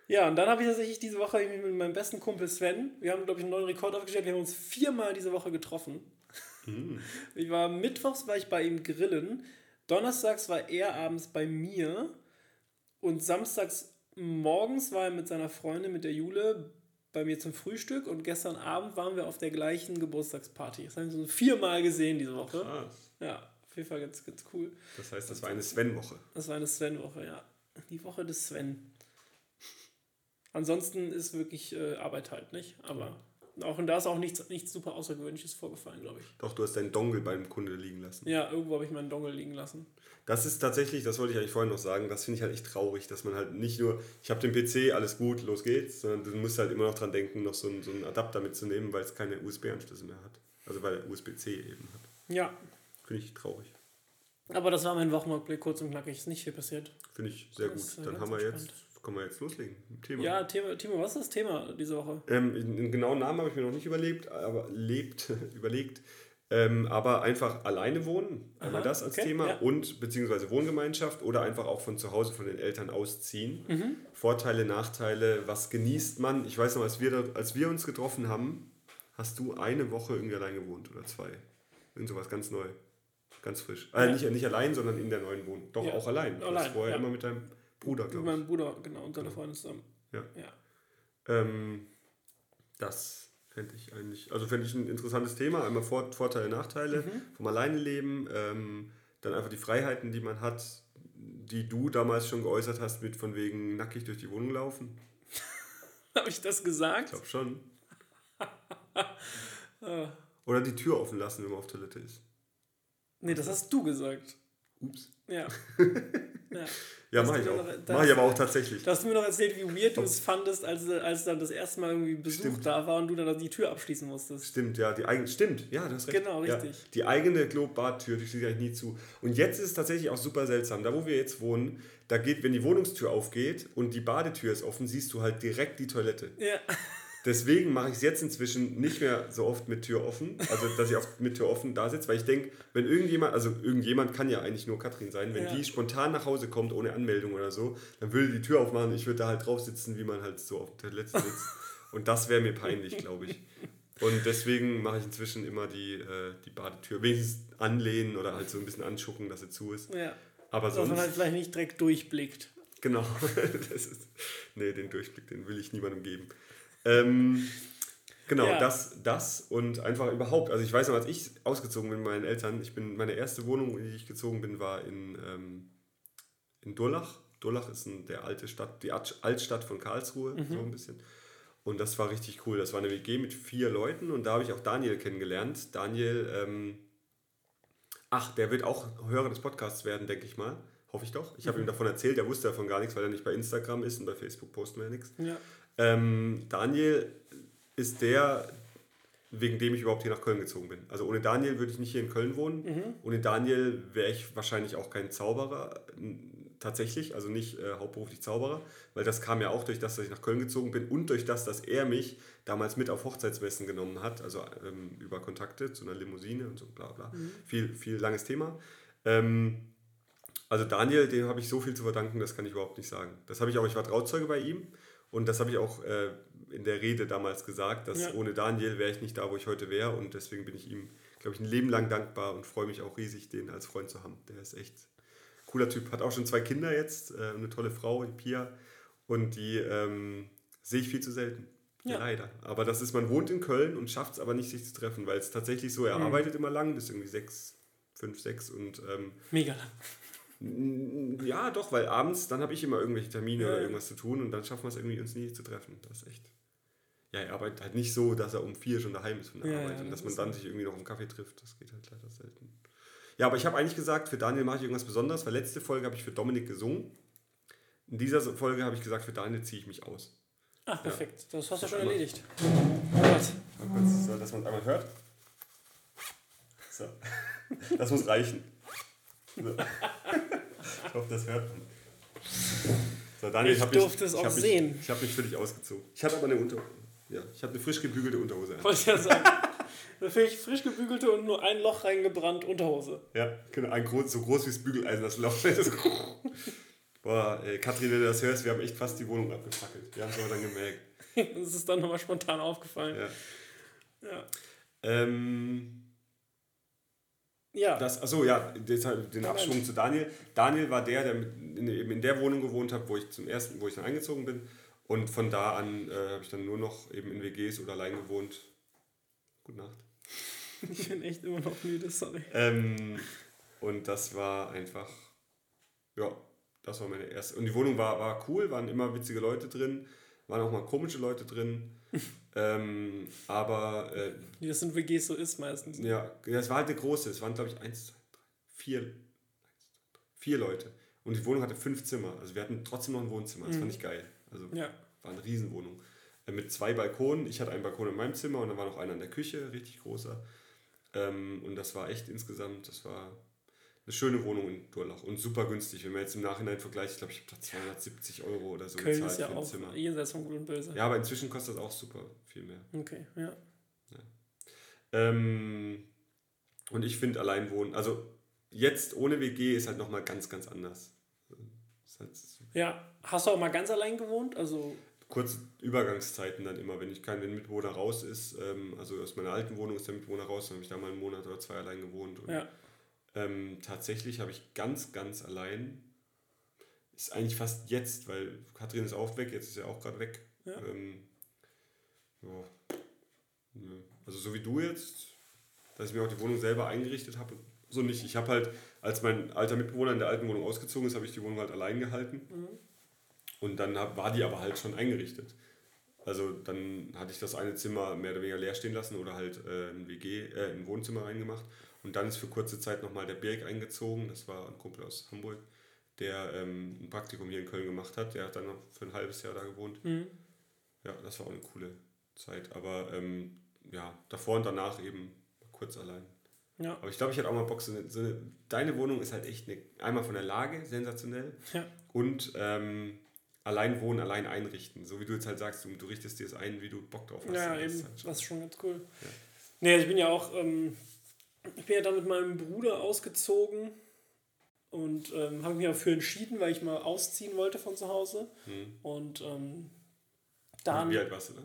S2: ja, und dann habe ich tatsächlich diese Woche mit meinem besten Kumpel Sven, wir haben, glaube ich, einen neuen Rekord aufgestellt, wir haben uns viermal diese Woche getroffen. Mm. Ich war mittwochs war ich bei ihm grillen, donnerstags war er abends bei mir und samstags morgens war er mit seiner Freundin, mit der Jule, bei mir zum Frühstück und gestern Abend waren wir auf der gleichen Geburtstagsparty. Das haben wir so viermal gesehen diese Woche. Krass. Ja, auf jeden Fall ganz, ganz cool.
S1: Das heißt, das war eine Sven-Woche.
S2: Das war eine Sven-Woche, ja. Die Woche des Sven. Ansonsten ist wirklich äh, Arbeit halt, nicht? Aber auch und da ist auch nichts, nichts super Außergewöhnliches vorgefallen, glaube ich.
S1: Doch, du hast deinen Dongle beim Kunde liegen lassen.
S2: Ja, irgendwo habe ich meinen Dongle liegen lassen.
S1: Das ist tatsächlich, das wollte ich eigentlich vorhin noch sagen, das finde ich halt echt traurig, dass man halt nicht nur, ich habe den PC, alles gut, los geht's, sondern du musst halt immer noch dran denken, noch so einen, so einen Adapter mitzunehmen, weil es keine USB-Anschlüsse mehr hat. Also weil er USB-C eben hat. Ja. Finde ich traurig.
S2: Aber das war mein Wochenrückblick, kurz und knackig, ist nicht viel passiert.
S1: Finde ich sehr das gut. Dann haben wir jetzt können wir jetzt loslegen.
S2: Thema. Ja, Thema, Timo, was ist das Thema diese Woche?
S1: Ähm, einen genauen Namen habe ich mir noch nicht überlebt, aber lebt, überlegt. Ähm, aber einfach alleine wohnen, einmal das als okay, Thema ja. und beziehungsweise Wohngemeinschaft oder einfach auch von zu Hause von den Eltern ausziehen. Mhm. Vorteile, Nachteile, was genießt man? Ich weiß noch, als wir, da, als wir uns getroffen haben, hast du eine Woche irgendwie allein gewohnt oder zwei. Irgend sowas ganz neu, ganz frisch. Äh, ja. Äh, nicht, nicht allein, sondern in der neuen Wohnung. Doch, ja. auch allein. Du allein, vorher immer mit deinem Bruder,
S2: glaube ich. Mit meinem Bruder, genau, und seiner genau. Freundin zusammen.
S1: Ja. ja. Ähm, das fände ich eigentlich, also fände ich ein interessantes Thema. Einmal Vor Vorteile, Nachteile mhm. vom Alleineleben, ähm, dann einfach die Freiheiten, die man hat, die du damals schon geäußert hast, mit von wegen nackig durch die Wohnung laufen.
S2: Habe ich das gesagt?
S1: Ich glaube schon. Oder die Tür offen lassen, wenn man auf Toilette ist.
S2: Nee, das hast du gesagt.
S1: Ups.
S2: Ja.
S1: ja. Ja, mach ich auch. Noch, mach ich aber auch tatsächlich.
S2: Da hast du mir noch erzählt, wie weird du es fandest, als, als dann das erste Mal irgendwie Besuch stimmt. da war und du dann die Tür abschließen musstest.
S1: Stimmt, ja. Die eigene, stimmt, ja, das recht.
S2: Genau, richtig. Ja,
S1: die eigene Klo-Badtür, die schließe ich nie zu. Und jetzt ist es tatsächlich auch super seltsam. Da, wo wir jetzt wohnen, da geht, wenn die Wohnungstür aufgeht und die Badetür ist offen, siehst du halt direkt die Toilette.
S2: Ja.
S1: Deswegen mache ich es jetzt inzwischen nicht mehr so oft mit Tür offen, also dass ich oft mit Tür offen da sitze, weil ich denke, wenn irgendjemand, also irgendjemand kann ja eigentlich nur Katrin sein, wenn ja. die spontan nach Hause kommt ohne Anmeldung oder so, dann würde die Tür aufmachen, ich würde da halt drauf sitzen, wie man halt so auf der letzten sitzt. Und das wäre mir peinlich, glaube ich. Und deswegen mache ich inzwischen immer die, äh, die Badetür wenigstens anlehnen oder halt so ein bisschen anschucken, dass sie zu ist.
S2: Ja. Aber sonst, dass man halt vielleicht nicht direkt durchblickt.
S1: Genau. das ist, nee, den Durchblick, den will ich niemandem geben. Ähm, genau, ja. das, das und einfach überhaupt. Also ich weiß noch, als ich ausgezogen bin mit meinen Eltern, ich bin, meine erste Wohnung, in die ich gezogen bin, war in, ähm, in Durlach. Durlach ist ein, der alte Stadt, die Altstadt von Karlsruhe, mhm. so ein bisschen. Und das war richtig cool. Das war eine WG mit vier Leuten und da habe ich auch Daniel kennengelernt. Daniel, ähm, ach, der wird auch Hörer des Podcasts werden, denke ich mal. Hoffe ich doch. Ich habe mhm. ihm davon erzählt, er wusste davon gar nichts, weil er nicht bei Instagram ist und bei Facebook posten wir ja nichts. Ja. Ähm, Daniel ist der, wegen dem ich überhaupt hier nach Köln gezogen bin. Also ohne Daniel würde ich nicht hier in Köln wohnen. Mhm. Ohne Daniel wäre ich wahrscheinlich auch kein Zauberer. tatsächlich, also nicht äh, hauptberuflich Zauberer, weil das kam ja auch durch das, dass ich nach Köln gezogen bin und durch das, dass er mich damals mit auf Hochzeitsmessen genommen hat, also ähm, über Kontakte zu einer Limousine und so bla bla. Mhm. Viel, viel langes Thema. Ähm, also Daniel, dem habe ich so viel zu verdanken, das kann ich überhaupt nicht sagen. Das habe ich auch, ich war Trauzeuge bei ihm und das habe ich auch äh, in der Rede damals gesagt, dass ja. ohne Daniel wäre ich nicht da, wo ich heute wäre und deswegen bin ich ihm, glaube ich, ein Leben lang dankbar und freue mich auch riesig, den als Freund zu haben. Der ist echt cooler Typ, hat auch schon zwei Kinder jetzt, äh, eine tolle Frau, die Pia und die ähm, sehe ich viel zu selten. Ja. Leider. Aber das ist, man wohnt in Köln und schafft es aber nicht, sich zu treffen, weil es tatsächlich so, er mhm. arbeitet immer lang, bis irgendwie sechs, fünf, sechs und. Ähm,
S2: Mega lang.
S1: Ja, doch, weil abends, dann habe ich immer irgendwelche Termine ja. oder irgendwas zu tun und dann schaffen wir es irgendwie, uns nie zu treffen. Das ist echt. Ja, er arbeitet halt nicht so, dass er um vier schon daheim ist von der ja, Arbeit ja, und dass man dann sich irgendwie noch im Kaffee trifft. Das geht halt leider selten. Ja, aber ich habe eigentlich gesagt, für Daniel mache ich irgendwas Besonderes, weil letzte Folge habe ich für Dominik gesungen. In dieser Folge habe ich gesagt, für Daniel ziehe ich mich aus.
S2: Ach, perfekt. Das hast du schon erledigt.
S1: So, dass man es einmal hört. So. Das muss reichen. So. Ich hoffe, das hört man. So, Daniel, ich, ich durfte mich, es auch ich sehen. Mich, ich habe mich für dich ausgezogen. Ich hatte aber eine Unterhose. Ja, ich habe eine frisch gebügelte Unterhose. Wollte ich ja sagen.
S2: Da finde ich frisch gebügelte und nur ein Loch reingebrannt Unterhose.
S1: Ja, genau. Ein groß, so groß wie das Bügeleisen, das Loch. Boah, ey, Katrin, wenn du das hörst, wir haben echt fast die Wohnung abgefackelt. Wir haben es aber dann gemerkt.
S2: das ist dann nochmal spontan aufgefallen.
S1: Ja. ja. Ähm, ja. Das, achso, ja, den Abschwung zu Daniel. Daniel war der, der in, in der Wohnung gewohnt hat, wo ich zum ersten, wo ich dann eingezogen bin. Und von da an äh, habe ich dann nur noch eben in WGs oder allein gewohnt. Gute Nacht.
S2: Ich bin echt immer noch müde, sorry.
S1: Ähm, und das war einfach, ja, das war meine erste. Und die Wohnung war, war cool, waren immer witzige Leute drin, waren auch mal komische Leute drin. ähm, aber. Äh,
S2: Wie das in WGs so ist meistens.
S1: Ja, das war halt eine große. Es waren, glaube ich, eins, zwei, drei, vier, vier Leute. Und die Wohnung hatte fünf Zimmer. Also wir hatten trotzdem noch ein Wohnzimmer. Das mhm. fand ich geil. Also ja. war eine Riesenwohnung. Äh, mit zwei Balkonen. Ich hatte einen Balkon in meinem Zimmer und dann war noch einer in der Küche, richtig großer. Ähm, und das war echt insgesamt, das war eine schöne Wohnung in Durlach und super günstig. Wenn man jetzt im Nachhinein vergleicht, ich glaube, ich habe da 270 Euro oder so
S2: Köln ist ja für ein auch Zimmer. jenseits von Gut und Böse.
S1: Ja, aber inzwischen kostet das auch super viel mehr.
S2: Okay, ja. ja.
S1: Ähm, und ich finde allein wohnen, also jetzt ohne WG ist halt nochmal ganz, ganz anders.
S2: Halt ja, hast du auch mal ganz allein gewohnt? Also
S1: kurze Übergangszeiten dann immer, wenn ich kein wenn Mitbewohner raus ist. Ähm, also aus meiner alten Wohnung ist der Mitbewohner raus, dann habe ich da mal einen Monat oder zwei allein gewohnt. Und ja. Ähm, tatsächlich habe ich ganz, ganz allein, ist eigentlich fast jetzt, weil Katrin ist auch weg, jetzt ist er auch gerade weg. Ja. Ähm, ja. Also so wie du jetzt, dass ich mir auch die Wohnung selber eingerichtet habe, so nicht. Ich habe halt, als mein alter Mitbewohner in der alten Wohnung ausgezogen ist, habe ich die Wohnung halt allein gehalten. Mhm. Und dann hab, war die aber halt schon eingerichtet. Also dann hatte ich das eine Zimmer mehr oder weniger leer stehen lassen oder halt äh, ein WG, äh, ein Wohnzimmer reingemacht. Und dann ist für kurze Zeit nochmal der Birk eingezogen. Das war ein Kumpel aus Hamburg, der ähm, ein Praktikum hier in Köln gemacht hat. Der hat dann noch für ein halbes Jahr da gewohnt. Mhm. Ja, das war auch eine coole Zeit. Aber ähm, ja, davor und danach eben kurz allein. Ja. Aber ich glaube, ich hätte auch mal Bock, so eine, so eine, deine Wohnung ist halt echt eine, einmal von der Lage sensationell ja. und ähm, allein wohnen, allein einrichten. So wie du jetzt halt sagst, du, du richtest dir es ein, wie du Bock drauf hast.
S2: Ja, eben. Halt das ist schon ganz cool. Ja. Nee, ich bin ja auch, ähm, ich bin ja dann mit meinem Bruder ausgezogen und ähm, habe mich dafür entschieden, weil ich mal ausziehen wollte von zu Hause. Hm. Und ähm, dann.
S1: Wie alt warst du da?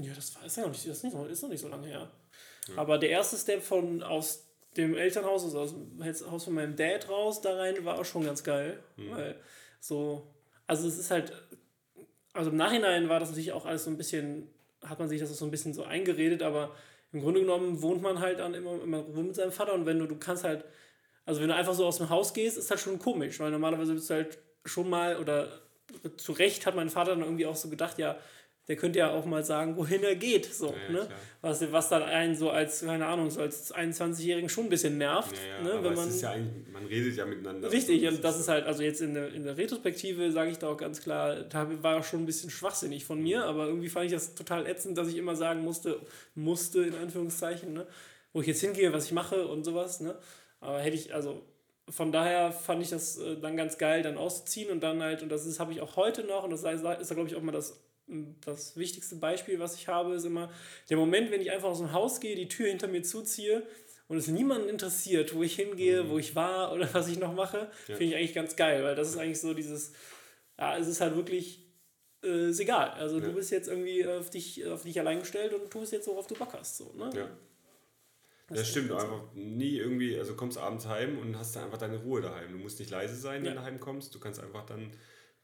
S2: Ja, das war ist ja noch nicht, das ist, nicht, ist noch nicht so lange her. Ja. Aber der erste Step von aus dem Elternhaus, also aus dem Haus von meinem Dad raus, da rein, war auch schon ganz geil. Hm. Weil so, also es ist halt, also im Nachhinein war das natürlich auch alles so ein bisschen, hat man sich das so ein bisschen so eingeredet, aber im Grunde genommen wohnt man halt dann immer, immer mit seinem Vater und wenn du, du kannst halt, also wenn du einfach so aus dem Haus gehst, ist halt schon komisch, weil normalerweise bist du halt schon mal oder zu Recht hat mein Vater dann irgendwie auch so gedacht, ja, der könnte ja auch mal sagen, wohin er geht. So, ja, ne? was, was dann einen so als, keine Ahnung, so als 21-Jährigen schon ein bisschen nervt. Ja, ja, ne? Wenn man,
S1: ja man redet ja miteinander.
S2: Richtig, und das ist halt, also jetzt in der, in der Retrospektive sage ich da auch ganz klar, da war auch schon ein bisschen schwachsinnig von mir, aber irgendwie fand ich das total ätzend, dass ich immer sagen musste, musste in Anführungszeichen, ne? wo ich jetzt hingehe, was ich mache und sowas. Ne? Aber hätte ich, also von daher fand ich das äh, dann ganz geil, dann auszuziehen und dann halt, und das habe ich auch heute noch, und das ist, ist glaube ich, auch mal das, das wichtigste Beispiel, was ich habe, ist immer der Moment, wenn ich einfach aus dem Haus gehe, die Tür hinter mir zuziehe und es niemanden interessiert, wo ich hingehe, mhm. wo ich war oder was ich noch mache, ja. finde ich eigentlich ganz geil, weil das ist eigentlich so dieses, ja, es ist halt wirklich, äh, ist egal. Also ja. du bist jetzt irgendwie auf dich, auf dich allein gestellt und tust jetzt, worauf du Bock hast. So, ne?
S1: Ja. Das, das stimmt, einfach nie irgendwie, also kommst abends heim und hast dann einfach deine Ruhe daheim. Du musst nicht leise sein, wenn du heimkommst. Du kannst einfach dann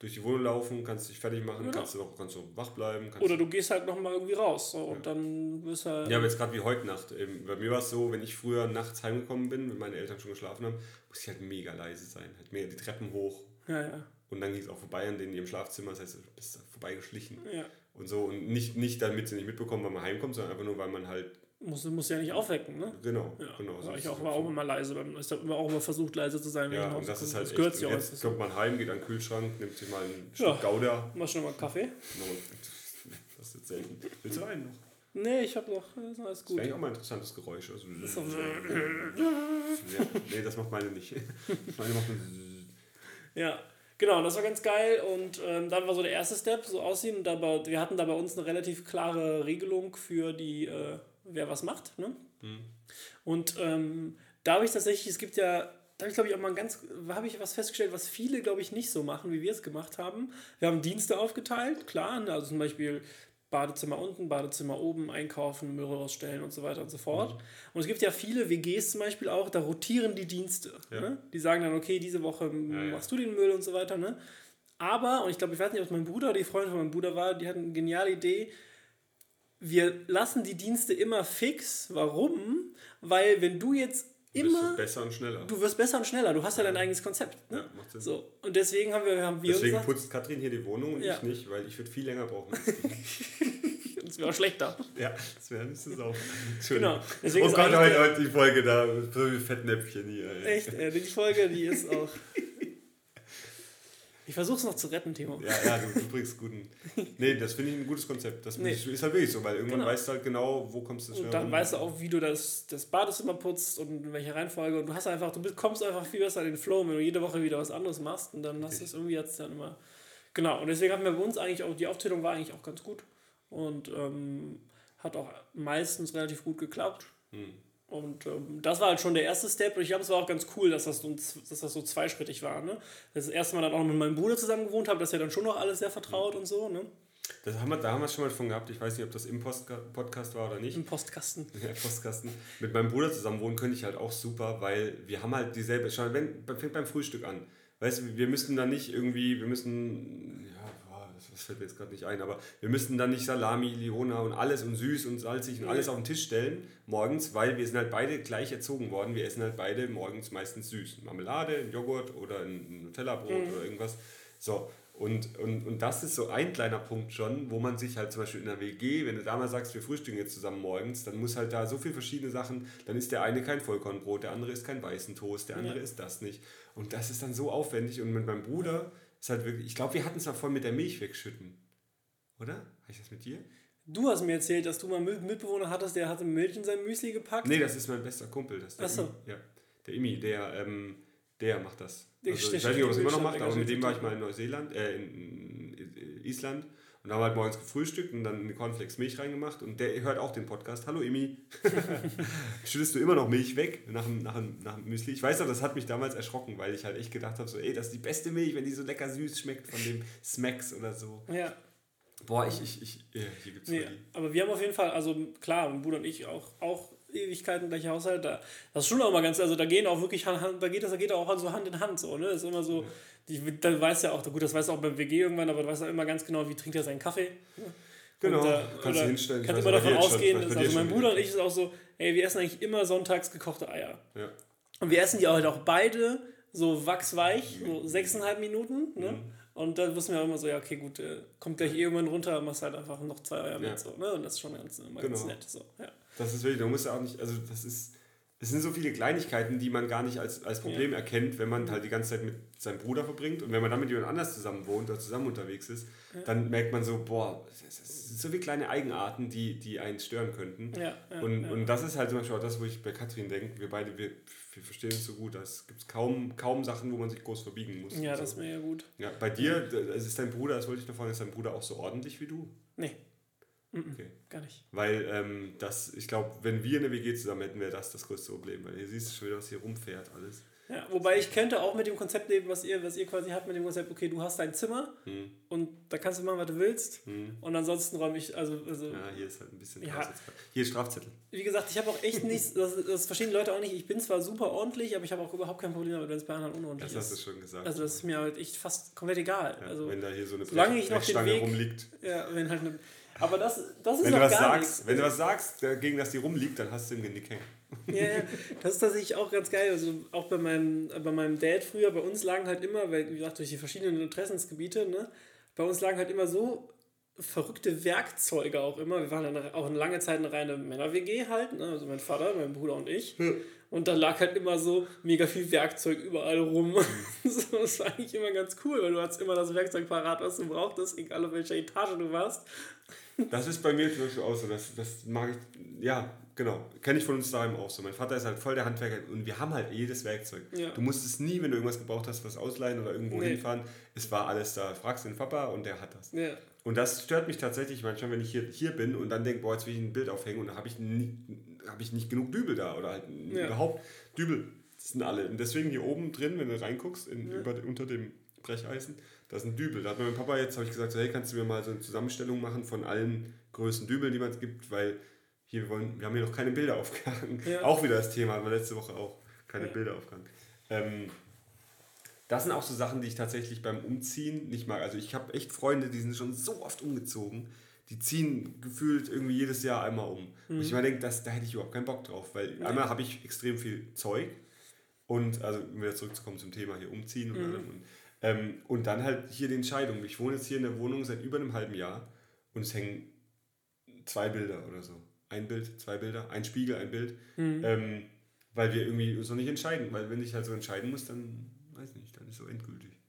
S1: durch die Wohnung laufen, kannst dich fertig machen, genau. kannst du noch kannst du wach bleiben.
S2: Oder du gehst halt nochmal irgendwie raus so, und ja. dann wirst halt.
S1: Ja, aber jetzt gerade wie heute Nacht. Eben, bei mir war es so, wenn ich früher nachts heimgekommen bin, wenn meine Eltern schon geschlafen haben, musste ich halt mega leise sein. Halt mehr die Treppen hoch.
S2: Ja, ja.
S1: Und dann ging es auch vorbei an denen in ihrem Schlafzimmer, das heißt, du bist vorbeigeschlichen. Ja. Und so. Und nicht, nicht damit sie nicht mitbekommen, wann man heimkommt, sondern einfach nur, weil man halt
S2: muss, muss ja nicht aufwecken, ne?
S1: Genau, ja. genau.
S2: War ich auch, war auch immer leise. Ich habe auch immer versucht, leise zu sein.
S1: Ja, und das ist halt das gehört echt, jetzt kommt man heim, geht an den Kühlschrank, nimmt sich mal ein Stück
S2: ja.
S1: Gouda.
S2: Mach schon mal Kaffee.
S1: Das ist jetzt selten. Willst du einen noch?
S2: Nee, ich habe noch, das ist alles gut.
S1: Das wäre auch mal ein interessantes Geräusch. Also, das ja, nee, das macht meine nicht. Meine macht
S2: Ja, Genau, das war ganz geil und ähm, dann war so der erste Step, so aussehen. Und dabei, wir hatten da bei uns eine relativ klare Regelung für die, äh, wer was macht. Ne? Mhm. Und ähm, da habe ich tatsächlich, es gibt ja, da habe ich glaube ich auch mal ganz, habe ich was festgestellt, was viele glaube ich nicht so machen, wie wir es gemacht haben. Wir haben Dienste aufgeteilt, klar, ne? also zum Beispiel Badezimmer unten, Badezimmer oben, einkaufen, Müll rausstellen und so weiter und so fort. Mhm. Und es gibt ja viele WGs zum Beispiel auch, da rotieren die Dienste. Ja. Ne? Die sagen dann, okay, diese Woche ja, machst du den Müll und so weiter. Ne? Aber, und ich glaube, ich weiß nicht, ob es mein Bruder oder die Freundin von meinem Bruder war, die hatten eine geniale Idee, wir lassen die Dienste immer fix. Warum? Weil wenn du jetzt immer.
S1: Du besser und schneller.
S2: Du wirst besser und schneller. Du hast ja dein eigenes Konzept. Ne? Ja, macht Sinn. So. Und deswegen haben wir, haben wir
S1: Deswegen gesagt, putzt Katrin hier die Wohnung und ja. ich nicht, weil ich würde viel länger brauchen.
S2: das wäre auch schlechter.
S1: Ja, das wäre nicht so sauber. Genau. Deswegen oh Gott, heute, heute die Folge da, so wie Fettnäpfchen hier.
S2: Ey. Echt, äh, die Folge, die ist auch. Ich versuche es noch zu retten, Timo.
S1: Ja, ja, du, du bringst guten. Nee, das finde ich ein gutes Konzept. Das nee. ist halt wirklich so, weil irgendwann genau. weißt du halt genau, wo kommst du
S2: schnell Und dann rum. weißt du auch, wie du das, das Badezimmer putzt und in welcher Reihenfolge. Und du hast einfach, du kommst einfach viel besser in den Flow, wenn du jede Woche wieder was anderes machst. Und dann hast du es irgendwie jetzt dann immer. Genau, und deswegen haben wir bei uns eigentlich auch, die Aufteilung war eigentlich auch ganz gut. Und ähm, hat auch meistens relativ gut geklappt. Hm. Und ähm, das war halt schon der erste Step. Und ich glaube, es war auch ganz cool, dass das, so, dass das so zweischrittig war. Ne? Das erste Mal dann auch mit meinem Bruder zusammen gewohnt habe, das ist ja dann schon noch alles sehr vertraut mhm. und so. Ne?
S1: Das haben wir, da haben wir es schon mal von gehabt. Ich weiß nicht, ob das im Post Podcast war oder nicht.
S2: Im Postkasten.
S1: Ja, Postkasten. Mit meinem Bruder zusammen wohnen könnte ich halt auch super, weil wir haben halt dieselbe. Schau, wenn, fängt beim Frühstück an. Weißt du, wir müssen da nicht irgendwie, wir müssen das fällt mir jetzt gerade nicht ein, aber wir müssten dann nicht Salami, Liona und alles und süß und salzig und alles auf den Tisch stellen morgens, weil wir sind halt beide gleich erzogen worden. Wir essen halt beide morgens meistens süß. Marmelade, ein Joghurt oder ein Nutella-Brot mhm. oder irgendwas. So, und, und, und das ist so ein kleiner Punkt schon, wo man sich halt zum Beispiel in der WG, wenn du da mal sagst, wir frühstücken jetzt zusammen morgens, dann muss halt da so viele verschiedene Sachen, dann ist der eine kein Vollkornbrot, der andere ist kein weißen Toast, der andere ja. ist das nicht. Und das ist dann so aufwendig. Und mit meinem Bruder ist halt wirklich, ich glaube, wir hatten es mal voll mit der Milch wegschütten. Oder? Habe ich das mit dir?
S2: Du hast mir erzählt, dass du mal einen Mitbewohner hattest, der hatte Milch in sein Müsli gepackt.
S1: Nee, das ist mein bester Kumpel. Das
S2: Ach so.
S1: Ja, der Imi, der, ähm, der macht das. Also, ich weiß nicht, ob er es immer noch macht, aber mit dem war ich mal in Neuseeland, äh, in Island und da haben wir halt morgens gefrühstückt und dann eine Cornflakes Milch reingemacht. Und der hört auch den Podcast. Hallo Imi. Schüttest du immer noch Milch weg nach dem, nach, dem, nach dem Müsli? Ich weiß noch, das hat mich damals erschrocken, weil ich halt echt gedacht habe, so, ey, das ist die beste Milch, wenn die so lecker süß schmeckt von dem Smacks oder so.
S2: Ja.
S1: Boah, ich, ich, ich, ja, hier gibt's
S2: nee, Aber wir haben auf jeden Fall, also klar, mein Bruder und ich auch, auch Ewigkeiten gleicher Haushalt. Da, das ist schon auch mal ganz, also da gehen auch wirklich da geht das, da geht auch so Hand in Hand so, ne? Das ist immer so. Ja die, dann weiß ja auch, gut, das weiß auch beim WG irgendwann, aber du weißt auch immer ganz genau, wie trinkt er seinen Kaffee.
S1: Genau, und, äh, kannst du hinstellen.
S2: Kannst immer davon ausgehen, schon, also mein Bruder und ich ist auch so, ey, wir essen eigentlich immer sonntags gekochte Eier.
S1: Ja.
S2: Und wir essen die halt auch beide so wachsweich, so sechseinhalb Minuten, ne? Mhm. Und dann wissen wir auch immer so, ja, okay, gut, äh, kommt gleich irgendwann runter, machst halt einfach noch zwei Eier mit, ja. so, ne? Und das ist schon ganz, immer genau. ganz nett, so, ja.
S1: Das ist wirklich, du musst ja auch nicht, also das ist, es sind so viele Kleinigkeiten, die man gar nicht als, als Problem ja. erkennt, wenn man halt die ganze Zeit mit seinem Bruder verbringt und wenn man dann mit jemand anders zusammen wohnt oder zusammen unterwegs ist, ja. dann merkt man so, boah, es sind so viele kleine Eigenarten, die, die einen stören könnten. Ja, und, und das ist halt zum Beispiel auch das, wo ich bei Katrin denke, wir beide, wir, wir verstehen uns so gut, es gibt kaum, kaum Sachen, wo man sich groß verbiegen muss.
S2: Ja, das so. ist mir ja gut.
S1: Ja, bei dir, es ist dein Bruder, das wollte ich noch fragen, ist dein Bruder auch so ordentlich wie du?
S2: Nee. Okay. Gar nicht.
S1: Weil ähm, das, ich glaube, wenn wir eine WG zusammen hätten, wäre das das größte Problem. Weil hier siehst schon wieder, was hier rumfährt alles.
S2: Ja, wobei ich könnte auch mit dem Konzept leben, was ihr, was ihr quasi habt, mit dem Konzept, okay, du hast dein Zimmer hm. und da kannst du machen, was du willst. Hm. Und ansonsten räume ich, also, also.
S1: Ja, hier ist halt ein bisschen ja. Hier ist Strafzettel.
S2: Wie gesagt, ich habe auch echt nichts, das, das verstehen Leute auch nicht. Ich bin zwar super ordentlich, aber ich habe auch überhaupt kein Problem damit, wenn es bei anderen unordentlich ist.
S1: Das hast du schon gesagt.
S2: Also das ist mir halt echt fast komplett egal.
S1: Ja,
S2: also,
S1: wenn da hier so eine
S2: solange ich noch den Weg, rumliegt. Ja, wenn halt eine aber das, das ist
S1: wenn du was sagst, nichts. Wenn du was sagst, gegen das die rumliegt, dann hast du im Genick hängen.
S2: Ja, ja, das ist tatsächlich auch ganz geil. Also auch bei meinem, bei meinem Dad früher, bei uns lagen halt immer, weil, wie gesagt, durch die verschiedenen Interessensgebiete, ne, bei uns lagen halt immer so verrückte Werkzeuge auch immer. Wir waren dann auch eine lange Zeit eine reine Männer-WG halt, ne? also mein Vater, mein Bruder und ich. Und da lag halt immer so mega viel Werkzeug überall rum. so, das war eigentlich immer ganz cool, weil du hast immer das Werkzeug parat, was du brauchtest, egal auf welcher Etage du warst.
S1: Das ist bei mir zum Beispiel auch so. Das, das mag ich, ja, genau. Kenne ich von uns daheim auch so. Mein Vater ist halt voll der Handwerker und wir haben halt jedes Werkzeug. Ja. Du musstest nie, wenn du irgendwas gebraucht hast, was ausleihen oder irgendwo nee. hinfahren. Es war alles da. Fragst den Papa und der hat das. Ja. Und das stört mich tatsächlich manchmal, wenn ich hier, hier bin und dann denke, boah, jetzt will ich ein Bild aufhängen und da habe ich, nie, hab ich nicht genug Dübel da oder halt ja. überhaupt Dübel sind alle. Und deswegen hier oben drin, wenn du reinguckst, in, ja. über, unter dem Brecheisen, da ist ein Dübel. Da hat mein Papa jetzt, habe ich gesagt, so, hey, kannst du mir mal so eine Zusammenstellung machen von allen Größen Dübel, die man es gibt, weil hier wir wollen, wir haben hier noch keine Bilder aufgehangen. Ja. Auch wieder das Thema, aber letzte Woche auch keine. Bilder aufgehangen. Ähm, das sind auch so Sachen, die ich tatsächlich beim Umziehen nicht mag. Also ich habe echt Freunde, die sind schon so oft umgezogen, die ziehen gefühlt irgendwie jedes Jahr einmal um. Mhm. Und ich mir denke, da hätte ich überhaupt keinen Bock drauf, weil ja. einmal habe ich extrem viel Zeug und, also um wieder zurückzukommen zum Thema hier umziehen und mhm. Und, ähm, und dann halt hier die Entscheidung. Ich wohne jetzt hier in der Wohnung seit über einem halben Jahr und es hängen zwei Bilder oder so. Ein Bild, zwei Bilder, ein Spiegel, ein Bild. Mhm. Ähm, weil wir irgendwie uns noch nicht entscheiden. Weil wenn ich halt so entscheiden muss, dann weiß nicht, dann ist so endgültig.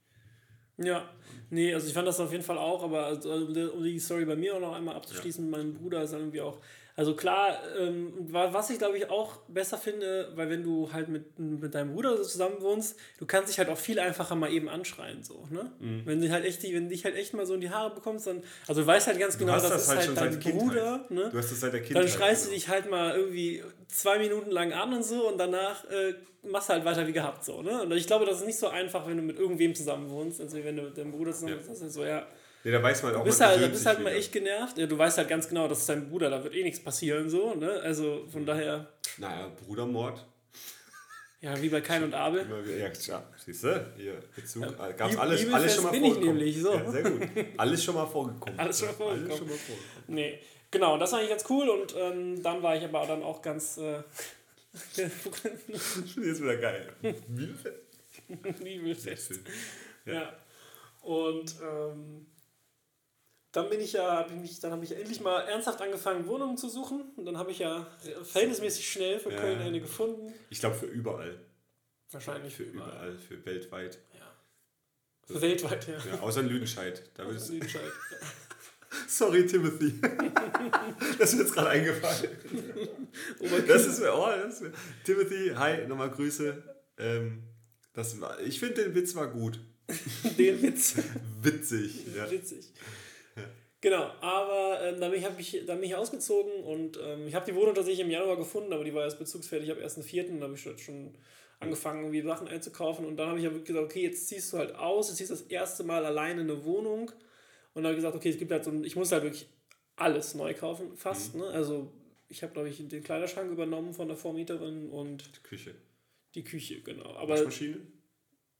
S2: Ja, nee, also ich fand das auf jeden Fall auch, aber also, um die Story bei mir auch noch einmal abzuschließen, ja. mein Bruder ist irgendwie auch also klar, ähm, was ich glaube ich auch besser finde, weil wenn du halt mit, mit deinem Bruder zusammen wohnst, du kannst dich halt auch viel einfacher mal eben anschreien, so, ne? Mhm. Wenn du halt echt, wenn dich halt echt mal so in die Haare bekommst, dann, also du weißt halt ganz genau, das, das, ist halt, halt dein Bruder, ne? Du hast das seit der Kindheit. Dann schreist genau. du dich halt mal irgendwie zwei Minuten lang an und so und danach äh, machst du halt weiter wie gehabt, so, ne? Und ich glaube, das ist nicht so einfach, wenn du mit irgendwem zusammen wohnst, also wenn du mit deinem Bruder zusammen wohnst, ja. das ist so, ja Nee, da weiß man halt auch du bist halt, du bist halt mal echt genervt. Ja, du weißt halt ganz genau, das ist dein Bruder, da wird eh nichts passieren, so, ne? Also von daher.
S1: Naja, Brudermord.
S2: Ja, wie bei Kain und Abel.
S1: Ja, ja siehst du, hier, Bezug. Ja, Gab's alles, alles schon mal bin vorgekommen. Ich nämlich, so. Ja, sehr gut. Alles schon mal vorgekommen. Alles schon mal vorgekommen.
S2: Alles schon mal vorgekommen. Nee, genau, das war eigentlich ganz cool und ähm, dann war ich aber dann auch ganz. Äh,
S1: Jetzt wieder geil. Bibelfest.
S2: Bibelfest. Ja. ja. Und ähm, dann bin ich ja, hab ich mich, dann habe ich endlich mal ernsthaft angefangen, Wohnungen zu suchen. Und dann habe ich ja verhältnismäßig schnell für ja. Köln eine gefunden.
S1: Ich glaube für überall.
S2: Wahrscheinlich
S1: für überall. überall. Für weltweit.
S2: Ja. Für weltweit, ja.
S1: ja. Außer in Lüdenscheid. Da
S2: außer in Lüdenscheid.
S1: Sorry, Timothy. das ist mir jetzt gerade eingefallen. Oh das ist mir, oh, das ist mir. Timothy, hi, nochmal Grüße. Ähm, das war, ich finde den Witz war gut.
S2: den Witz.
S1: Witzig, ja.
S2: Witzig. Genau, aber ähm, dann, bin ich, ich, dann bin ich ausgezogen und ähm, ich habe die Wohnung tatsächlich im Januar gefunden, aber die war erst bezugsfertig ab 1.4. Da habe ich schon angefangen, irgendwie Sachen einzukaufen und dann habe ich ja gesagt, okay, jetzt ziehst du halt aus, jetzt ziehst du das erste Mal alleine eine Wohnung und dann habe ich gesagt, okay, es gibt halt so, ich muss halt wirklich alles neu kaufen, fast, mhm. ne? Also ich habe, glaube ich, den Kleiderschrank übernommen von der Vormieterin und...
S1: Die Küche.
S2: Die Küche, genau. Aber
S1: Waschmaschine?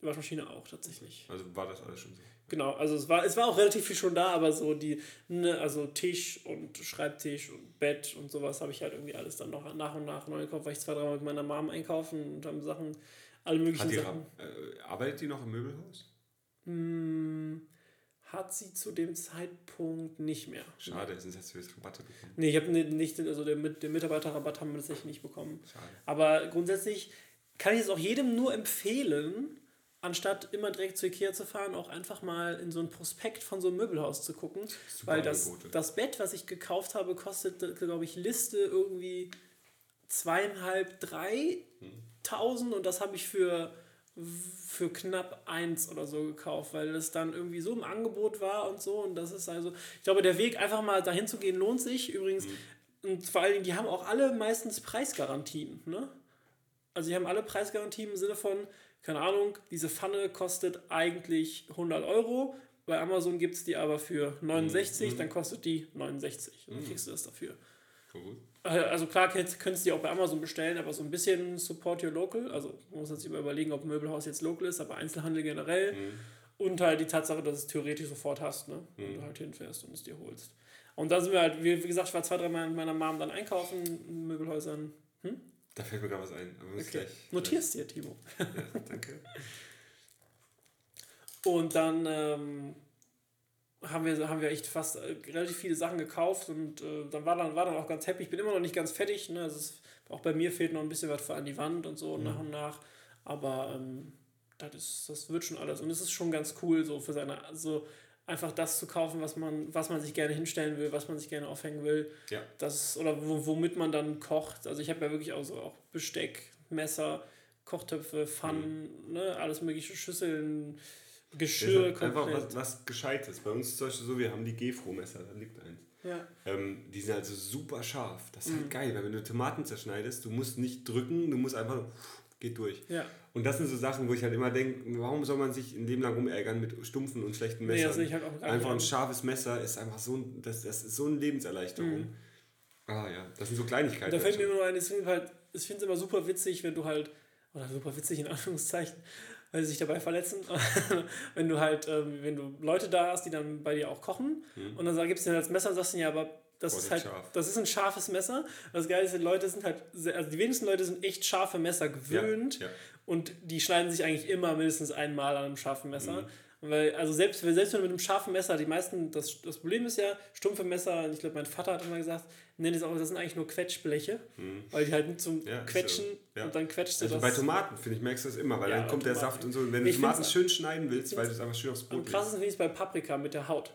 S2: Die Waschmaschine auch, tatsächlich.
S1: Also war das alles schon so?
S2: Genau, also es war, es war auch relativ viel schon da, aber so die, ne, also Tisch und Schreibtisch und Bett und sowas habe ich halt irgendwie alles dann noch nach und nach neu gekauft, weil ich zwei, dreimal mit meiner Mom einkaufen und haben Sachen, alle möglichen
S1: Hat die,
S2: Sachen.
S1: Äh, arbeitet die noch im Möbelhaus?
S2: Hm, hat sie zu dem Zeitpunkt nicht mehr.
S1: Schade, sonst hättest du jetzt Rabatte bekommen.
S2: Nee, ich habe nicht, also den, den Mitarbeiterrabatt haben wir tatsächlich nicht bekommen. Schade. Aber grundsätzlich kann ich es auch jedem nur empfehlen, anstatt immer direkt zu Ikea zu fahren, auch einfach mal in so ein Prospekt von so einem Möbelhaus zu gucken. Super weil das, das Bett, was ich gekauft habe, kostet, glaube ich, Liste irgendwie zweieinhalb, dreitausend hm. und das habe ich für, für knapp eins oder so gekauft, weil es dann irgendwie so im Angebot war und so und das ist also, ich glaube, der Weg einfach mal dahin zu gehen lohnt sich. Übrigens, hm. und vor allen Dingen, die haben auch alle meistens Preisgarantien, ne? Also die haben alle Preisgarantien im Sinne von, keine Ahnung, diese Pfanne kostet eigentlich 100 Euro. Bei Amazon gibt es die aber für 69, mhm. dann kostet die 69. Und dann mhm. kriegst du das dafür. Cool. Äh, also klar, könntest du die auch bei Amazon bestellen, aber so ein bisschen support your local. Also man muss jetzt überlegen, ob ein Möbelhaus jetzt local ist, aber Einzelhandel generell. Mhm. Und halt die Tatsache, dass du es theoretisch sofort hast, ne? wenn mhm. du halt hinfährst und es dir holst. Und da sind wir halt, wie, gesagt, ich war zwei, drei Mal mit meiner Mom dann einkaufen in Möbelhäusern. Hm?
S1: Da fällt mir gerade was ein. Aber
S2: okay. gleich, Notierst dir, Timo.
S1: Ja, danke.
S2: und dann ähm, haben, wir, haben wir echt fast äh, relativ viele Sachen gekauft und äh, dann war dann war dann auch ganz happy. Ich bin immer noch nicht ganz fertig. Ne? Also es, auch bei mir fehlt noch ein bisschen was an die Wand und so mhm. nach und nach. Aber ähm, das, ist, das wird schon alles. Und es ist schon ganz cool, so für seine. So, einfach das zu kaufen, was man, was man sich gerne hinstellen will, was man sich gerne aufhängen will. Ja. Das, oder womit man dann kocht. Also ich habe ja wirklich auch so auch Besteck, Messer, Kochtöpfe, Pfannen, mhm. ne, alles mögliche Schüsseln, Geschirr.
S1: Halt einfach was, was Gescheites. Bei uns ist es zum Beispiel so, wir haben die Gefro-Messer, da liegt eins. Ja. Ähm, die sind also super scharf. Das ist halt mhm. geil, weil wenn du Tomaten zerschneidest, du musst nicht drücken, du musst einfach geht durch. Ja. Und das sind so Sachen, wo ich halt immer denke, warum soll man sich ein Leben lang rumärgern mit stumpfen und schlechten Messern? Nee, halt einfach ein scharfes Messer ist einfach so, ein, das, das ist so eine Lebenserleichterung. Mhm. Ah ja, das sind so Kleinigkeiten.
S2: Da fällt mir nur ein, ich finde halt, es immer super witzig, wenn du halt, oder super witzig in Anführungszeichen, weil sie sich dabei verletzen, wenn du halt, ähm, wenn du Leute da hast, die dann bei dir auch kochen mhm. und dann gibst du dir das Messer und sagst du ja, aber das ist halt, scharf. das ist ein scharfes Messer. Das Geile ist, die Leute sind halt, sehr, also die wenigsten Leute sind echt scharfe Messer gewöhnt. Ja, ja. Und die schneiden sich eigentlich immer mindestens einmal an einem scharfen Messer. Mhm. Weil, also selbst, selbst wenn du mit einem scharfen Messer, die meisten, das, das Problem ist ja, stumpfe Messer, ich glaube, mein Vater hat immer gesagt, nenn es auch, das sind eigentlich nur Quetschbleche, mhm. weil die halt nicht zum ja, Quetschen so, ja. und dann quetscht
S1: du also das. Bei Tomaten, finde ich, merkst du das immer, weil ja, dann kommt Tomaten. der Saft und so. Und wenn du Tomaten schön schneiden willst, weil du es einfach schön aufs
S2: Brot Am krassesten finde ich es bei Paprika mit der Haut.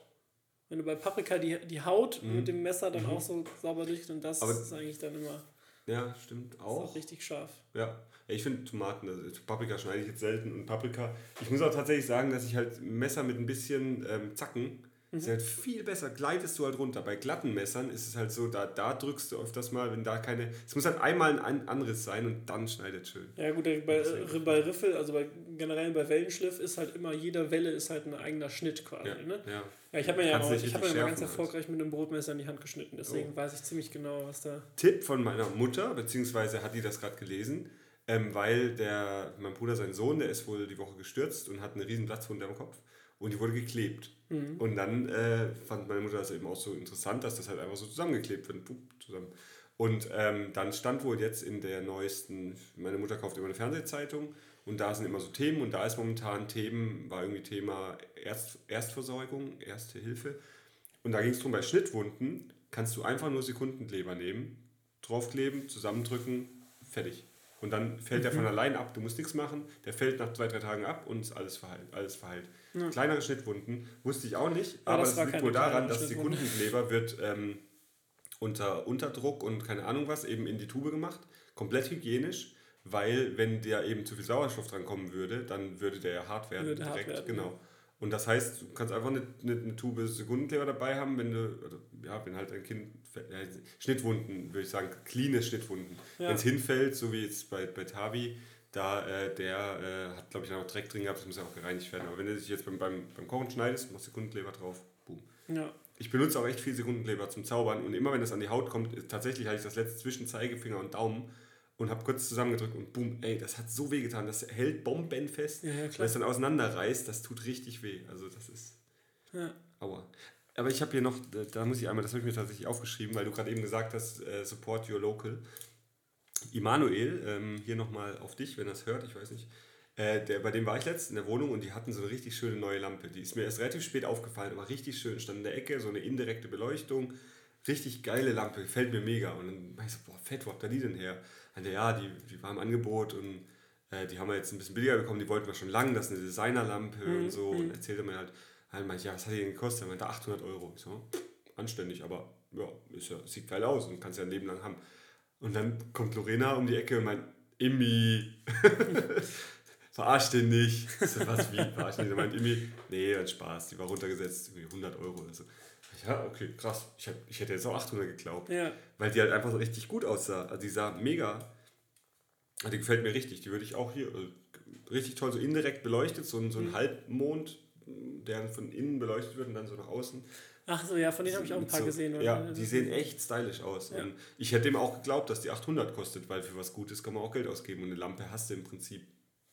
S2: Wenn du bei Paprika die, die Haut mhm. mit dem Messer dann mhm. auch so sauber durch und das Aber ist eigentlich dann immer.
S1: Ja, stimmt auch. Ist
S2: auch richtig scharf.
S1: Ja, ich finde Tomaten, also Paprika schneide ich jetzt selten und Paprika. Ich muss auch tatsächlich sagen, dass ich halt Messer mit ein bisschen ähm, Zacken Mhm. Ist halt viel besser, gleitest du halt runter. Bei glatten Messern ist es halt so, da, da drückst du öfters mal, wenn da keine. Es muss halt einmal ein Anriss sein und dann schneidet schön.
S2: Ja, gut, bei, bei Riffel, also bei, generell bei Wellenschliff ist halt immer, jede Welle ist halt ein eigener Schnitt quasi. Ja, ne? ja. ja ich habe mir ja auch, ich hab mir ganz erfolgreich mit einem Brotmesser in die Hand geschnitten, deswegen oh. weiß ich ziemlich genau, was da.
S1: Tipp von meiner Mutter, beziehungsweise hat die das gerade gelesen. Ähm, weil der, mein Bruder, sein Sohn, der ist wohl die Woche gestürzt und hat eine riesen Platzwunde am Kopf und die wurde geklebt. Mhm. Und dann äh, fand meine Mutter das eben auch so interessant, dass das halt einfach so zusammengeklebt wird. Zusammen. Und ähm, dann stand wohl jetzt in der neuesten, meine Mutter kauft immer eine Fernsehzeitung und da sind immer so Themen und da ist momentan Themen, war irgendwie Thema Erst, Erstversorgung, Erste Hilfe. Und da ging es darum, bei Schnittwunden kannst du einfach nur Sekundenkleber nehmen, draufkleben, zusammendrücken, fertig. Und dann fällt mhm. der von allein ab, du musst nichts machen, der fällt nach zwei, drei Tagen ab und ist alles verheilt. Alles verheilt. Ja. Kleinere Schnittwunden wusste ich auch nicht, aber, aber das, liegt wohl daran, dass Sekundenkleber wird ähm, unter Unterdruck und keine Ahnung was eben in die Tube gemacht, komplett hygienisch, weil wenn der eben zu viel Sauerstoff dran kommen würde, dann würde der hart werden würde direkt. Hart werden, genau. Und das heißt, du kannst einfach eine, eine, eine Tube Sekundenkleber dabei haben, wenn du, ja, wenn halt ein Kind, ja, Schnittwunden, würde ich sagen, cleane Schnittwunden. Ja. Wenn es hinfällt, so wie jetzt bei, bei Tavi, da äh, der äh, hat, glaube ich, noch Dreck drin gehabt, das muss ja auch gereinigt werden. Aber wenn du dich jetzt beim, beim, beim Kochen schneidest, machst Sekundenkleber drauf, boom. Ja. Ich benutze auch echt viel Sekundenkleber zum Zaubern und immer wenn das an die Haut kommt, tatsächlich hatte ich das letzte zwischen Zeigefinger und Daumen und habe kurz zusammengedrückt und boom, ey, das hat so weh getan, das hält bombenfest, ja, ja, weil es dann auseinanderreißt, das tut richtig weh. Also das ist ja. aua. Aber ich habe hier noch, da muss ich einmal, das habe ich mir tatsächlich aufgeschrieben, weil du gerade eben gesagt hast, äh, support your local. Immanuel, ähm, hier nochmal auf dich, wenn er es hört, ich weiß nicht. Äh, der, bei dem war ich letztens in der Wohnung und die hatten so eine richtig schöne neue Lampe. Die ist mir erst relativ spät aufgefallen, aber richtig schön. Stand in der Ecke, so eine indirekte Beleuchtung. Richtig geile Lampe, gefällt mir mega. Und dann war ich so, boah, fett, wo habt ihr die denn her? Und der, ja, die, die war im Angebot und äh, die haben wir jetzt ein bisschen billiger bekommen, die wollten wir schon lange, das ist eine Designerlampe mhm. und so. Und mhm. erzählte mir halt, halt meinte, ja, was hat die denn gekostet? Er meinte, 800 Euro. Ich so, anständig, aber ja, ist ja, sieht geil aus und kannst ja ein Leben lang haben. Und dann kommt Lorena um die Ecke und meint, Immi, verarsch den nicht. So, was, wie, verarsch den nicht? meint Immi, nee, hat Spaß, die war runtergesetzt, 100 Euro oder so. Ja, okay, krass. Ich, hab, ich hätte jetzt auch 800 geglaubt. Ja. Weil die halt einfach so richtig gut aussah. Also die sah mega. Die gefällt mir richtig. Die würde ich auch hier äh, richtig toll, so indirekt beleuchtet, so ein, so ein mhm. Halbmond, der von innen beleuchtet wird und dann so nach außen.
S2: Ach so, ja, von denen habe ich auch ein paar so, gesehen.
S1: Oder? Ja, die sehen echt stylisch aus. Ja. Und ich hätte ihm auch geglaubt, dass die 800 kostet, weil für was Gutes kann man auch Geld ausgeben. Und eine Lampe hast du im Prinzip,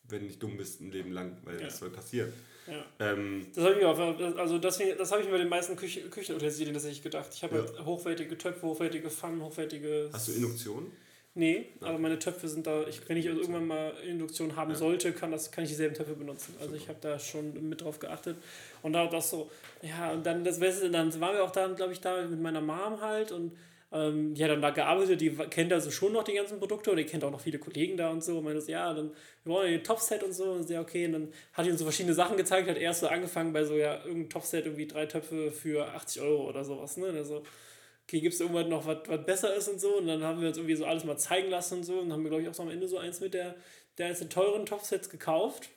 S1: wenn du nicht dumm bist, ein Leben lang, weil ja. das soll passieren. Ja.
S2: Ähm, das habe ich mir also deswegen, das habe ich mir bei den meisten Küchen, Küchenutensilien tatsächlich gedacht. Ich habe ja. halt hochwertige Töpfe, hochwertige Pfannen, hochwertige.
S1: Hast du Induktion?
S2: Nee, okay. aber meine Töpfe sind da, ich, wenn ich also irgendwann mal Induktion haben ja. sollte, kann, das, kann ich dieselben Töpfe benutzen. Also ich habe da schon mit drauf geachtet. Und da das so, ja, und dann das Beste, dann waren wir auch da, glaube ich, da mit meiner Mom halt und ähm, die hat dann da gearbeitet, die kennt also schon noch die ganzen Produkte und die kennt auch noch viele Kollegen da und so. Und meinte so, ja, dann wir wollen ein Topset und so. Und ja, okay. Und dann hat die uns so verschiedene Sachen gezeigt, hat erst so angefangen bei so, ja, irgendein Topset, irgendwie drei Töpfe für 80 Euro oder sowas, ne? Also, okay, gibt es irgendwas noch, was, besser ist und so. Und dann haben wir uns irgendwie so alles mal zeigen lassen und so. Und haben wir, glaube ich, auch so am Ende so eins mit der, der jetzt den teuren Topsets gekauft.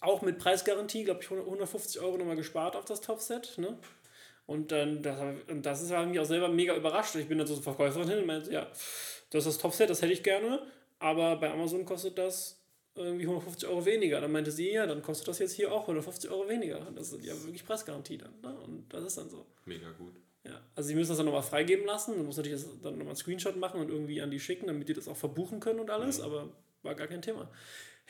S2: Auch mit Preisgarantie, glaube ich, 150 Euro nochmal gespart auf das Topset. Ne? Und dann, das, und das ist, mich auch selber mega überrascht. Ich bin dann so zur Verkäuferin hin und meinte, ja, das ist das Topset, das hätte ich gerne, aber bei Amazon kostet das irgendwie 150 Euro weniger. Dann meinte sie, ja, dann kostet das jetzt hier auch 150 Euro weniger. Das ist ja wirklich Preisgarantie dann. Ne? Und das ist dann so.
S1: Mega gut.
S2: Ja, also sie müssen das dann nochmal freigeben lassen. Man muss natürlich das dann nochmal einen Screenshot machen und irgendwie an die schicken, damit die das auch verbuchen können und alles, mhm. aber war gar kein Thema.